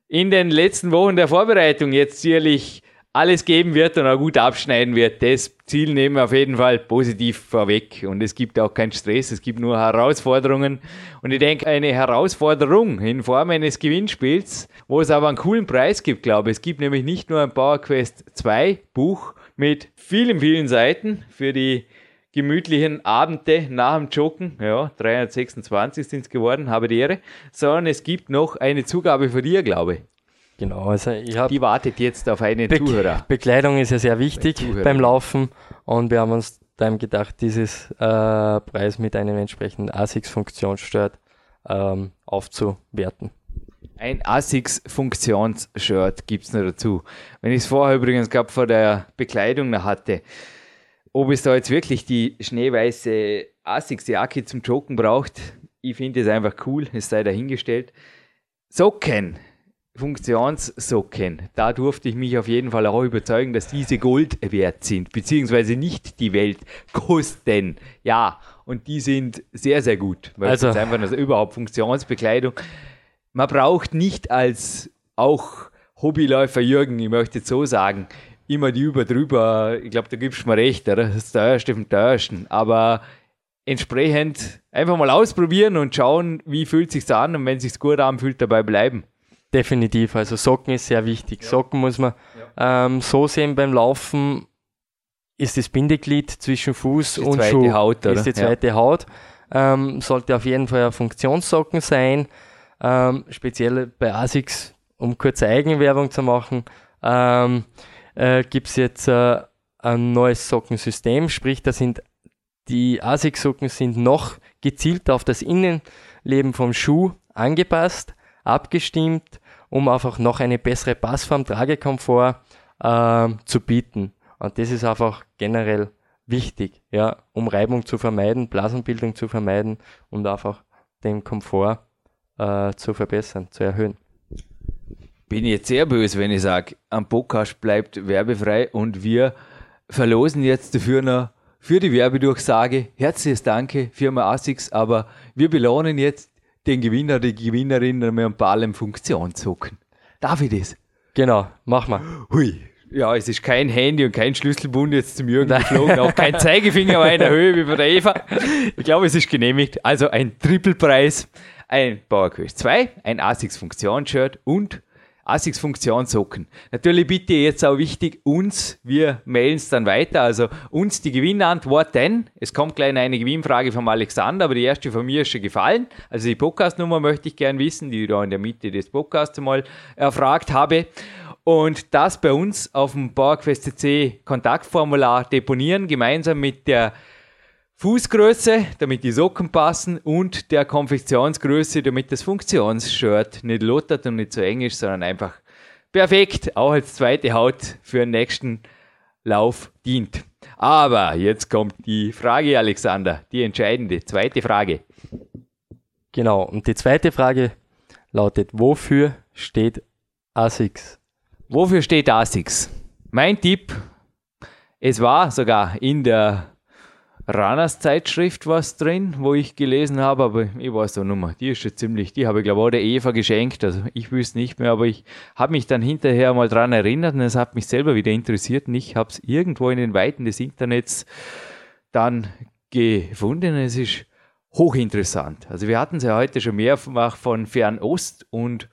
in den letzten Wochen der Vorbereitung jetzt sicherlich alles geben wird und auch gut abschneiden wird. Das Ziel nehmen wir auf jeden Fall positiv vorweg. Und es gibt auch keinen Stress, es gibt nur Herausforderungen. Und ich denke, eine Herausforderung in Form eines Gewinnspiels, wo es aber einen coolen Preis gibt, glaube ich. Es gibt nämlich nicht nur ein Power Quest 2 Buch mit vielen, vielen Seiten für die gemütlichen Abende nach dem Joggen, ja, 326 sind es geworden, habe die Ehre, sondern es gibt noch eine Zugabe für dir, glaube ich. Genau, also ich habe. Die wartet jetzt auf einen Be Zuhörer. Bekleidung ist ja sehr wichtig beim Laufen und wir haben uns dann gedacht, dieses äh, Preis mit einem entsprechenden ASICS-Funktionssteuert ähm, aufzuwerten. Ein ASICS-Funktionsshirt gibt es noch dazu. Wenn ich es vorher übrigens gerade vor der Bekleidung noch hatte, ob es da jetzt wirklich die schneeweiße ASICS-Jacke zum Joggen braucht, ich finde es einfach cool, es sei dahingestellt. Socken, Funktionssocken, da durfte ich mich auf jeden Fall auch überzeugen, dass diese Gold wert sind, beziehungsweise nicht die Welt kosten. Ja, und die sind sehr, sehr gut, weil Also- es ist einfach also überhaupt Funktionsbekleidung. Man braucht nicht als auch Hobbyläufer Jürgen, ich möchte jetzt so sagen, immer die über drüber, ich glaube, da gibst du mir recht, oder? Das teuerste vom teuersten. Aber entsprechend einfach mal ausprobieren und schauen, wie fühlt sich's an und wenn sich's gut anfühlt, dabei bleiben. Definitiv, also Socken ist sehr wichtig. Socken muss man ähm, so sehen beim Laufen, ist das Bindeglied zwischen Fuß Die und Schuh. Haut, oder? Ist die zweite Haut. Ähm, sollte auf jeden Fall ein Funktionssocken sein. Ähm, speziell bei ASICS, um kurze Eigenwerbung zu machen, ähm, äh, gibt es jetzt äh, ein neues Sockensystem, sprich, da sind die ASICS-Socken sind noch gezielter auf das Innenleben vom Schuh angepasst, abgestimmt, um einfach noch eine bessere Passform, Tragekomfort ähm, zu bieten. Und das ist einfach generell wichtig, ja, um Reibung zu vermeiden, Blasenbildung zu vermeiden und einfach den Komfort äh, zu verbessern, zu erhöhen. Bin jetzt sehr böse, wenn ich sage, am Podcast bleibt werbefrei und wir verlosen jetzt dafür noch für die Werbedurchsage herzliches Danke, Firma ASICS, aber wir belohnen jetzt den Gewinner, die Gewinnerin mit einem Ball im Funktionssocken. Darf ich das? Genau, mach mal. Hui. Ja, es ist kein Handy und kein Schlüsselbund jetzt zum Jürgen geflogen, auch kein Zeigefinger war in der Höhe wie bei der Eva. Ich glaube, es ist genehmigt. Also ein Trippelpreis, ein PowerQuest 2, ein ASICS Funktionsshirt und ASICS Funktionssocken. Natürlich bitte jetzt auch wichtig, uns, wir mailen es dann weiter, also uns die Gewinnantwort, denn es kommt gleich eine Gewinnfrage vom Alexander, aber die erste von mir ist schon gefallen. Also die Podcastnummer möchte ich gern wissen, die ich da in der Mitte des Podcasts mal erfragt habe. Und das bei uns auf dem PowerQuest Kontaktformular deponieren, gemeinsam mit der Fußgröße, damit die Socken passen und der Konfektionsgröße, damit das Funktionsshirt nicht lottert und nicht zu eng ist, sondern einfach perfekt auch als zweite Haut für den nächsten Lauf dient. Aber jetzt kommt die Frage, Alexander, die entscheidende zweite Frage. Genau, und die zweite Frage lautet, wofür steht ASICS? Wofür steht ASICS? Mein Tipp, es war sogar in der Ranas Zeitschrift was drin, wo ich gelesen habe, aber ich weiß nicht mehr. Die ist schon ziemlich, die habe ich glaube auch der Eva geschenkt, also ich wüsste nicht mehr, aber ich habe mich dann hinterher mal dran erinnert und es hat mich selber wieder interessiert und ich habe es irgendwo in den Weiten des Internets dann gefunden. Es ist hochinteressant. Also wir hatten es ja heute schon mehrfach von Fernost und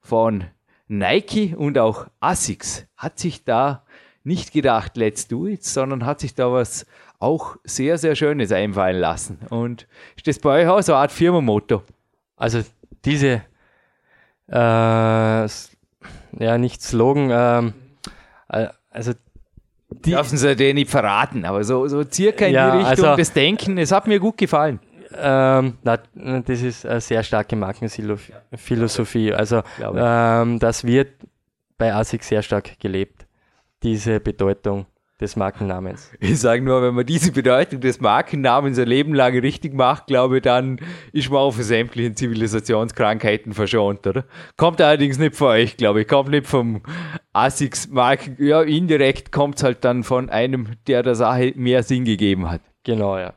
von Nike und auch Asics hat sich da nicht gedacht, let's do it, sondern hat sich da was auch sehr, sehr Schönes einfallen lassen. Und ist das bei euch auch so eine Art Firmenmotto? Also diese, äh, ja nicht Slogan, ähm, äh, also die, Dürfen sie dir nicht verraten, aber so, so circa in Ja, die Richtung also- des Denken, es hat mir gut gefallen. ähm, das ist eine sehr starke Markenphilosophie. Also ähm, das wird bei ASIC sehr stark gelebt, diese Bedeutung des Markennamens. Ich sage nur, wenn man diese Bedeutung des Markennamens ein Leben lang richtig macht, glaube ich, dann ist man auch für sämtlichen Zivilisationskrankheiten verschont, oder? Kommt allerdings nicht von euch, glaube ich. Kommt nicht vom ASICS Marken. Ja, indirekt kommt es halt dann von einem, der der Sache mehr Sinn gegeben hat. Genau, ja.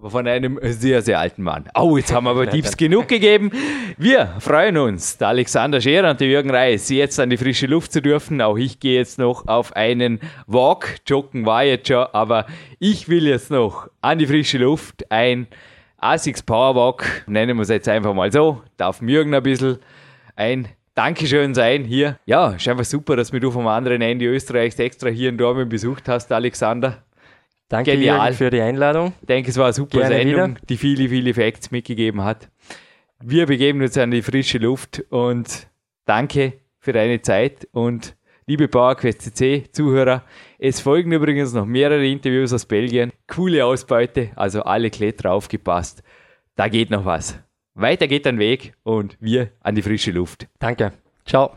Von einem sehr, sehr alten Mann. Oh, jetzt haben wir aber Tipps genug gegeben. Wir freuen uns, der Alexander Scherer und der Jürgen Reis, jetzt an die frische Luft zu dürfen. Auch ich gehe jetzt noch auf einen Walk. Joggen war jetzt schon, aber ich will jetzt noch an die frische Luft. Ein ASICS Powerwalk, nennen wir es jetzt einfach mal so. Darf Jürgen ein bisschen ein Dankeschön sein hier. Ja, ist einfach super, dass du vom anderen Ende Österreichs extra hier in Dortmund besucht hast, Alexander. Danke Genial. für die Einladung. Ich denke, es war eine super Gerne Sendung, wieder. die viele, viele Facts mitgegeben hat. Wir begeben uns an die frische Luft und danke für deine Zeit und liebe PowerQuest CC Zuhörer, es folgen übrigens noch mehrere Interviews aus Belgien. Coole Ausbeute, also alle Kletterer aufgepasst. Da geht noch was. Weiter geht dein Weg und wir an die frische Luft. Danke. Ciao.